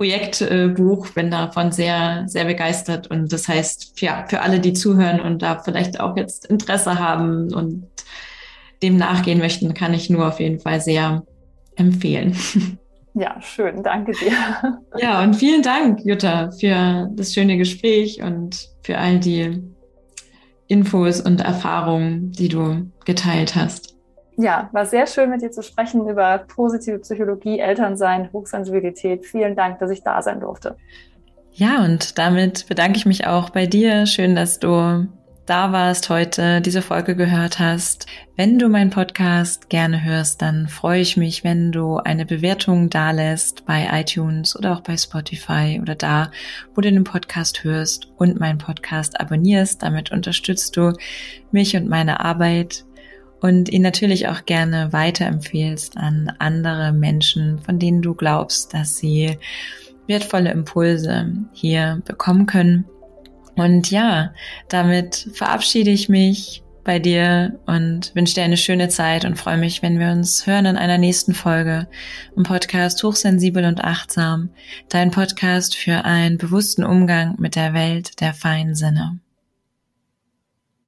Projektbuch, bin davon sehr, sehr begeistert. Und das heißt, ja, für alle, die zuhören und da vielleicht auch jetzt Interesse haben und dem nachgehen möchten, kann ich nur auf jeden Fall sehr empfehlen. Ja, schön. Danke dir. Ja, und vielen Dank, Jutta, für das schöne Gespräch und für all die Infos und Erfahrungen, die du geteilt hast. Ja, war sehr schön mit dir zu sprechen über positive Psychologie, Elternsein, Hochsensibilität. Vielen Dank, dass ich da sein durfte. Ja, und damit bedanke ich mich auch bei dir. Schön, dass du da warst heute, diese Folge gehört hast. Wenn du meinen Podcast gerne hörst, dann freue ich mich, wenn du eine Bewertung dalässt bei iTunes oder auch bei Spotify oder da, wo du den Podcast hörst und meinen Podcast abonnierst. Damit unterstützt du mich und meine Arbeit und ihn natürlich auch gerne weiterempfehlst an andere Menschen, von denen du glaubst, dass sie wertvolle Impulse hier bekommen können. Und ja, damit verabschiede ich mich bei dir und wünsche dir eine schöne Zeit und freue mich, wenn wir uns hören in einer nächsten Folge im Podcast Hochsensibel und Achtsam, dein Podcast für einen bewussten Umgang mit der Welt der feinen Sinne.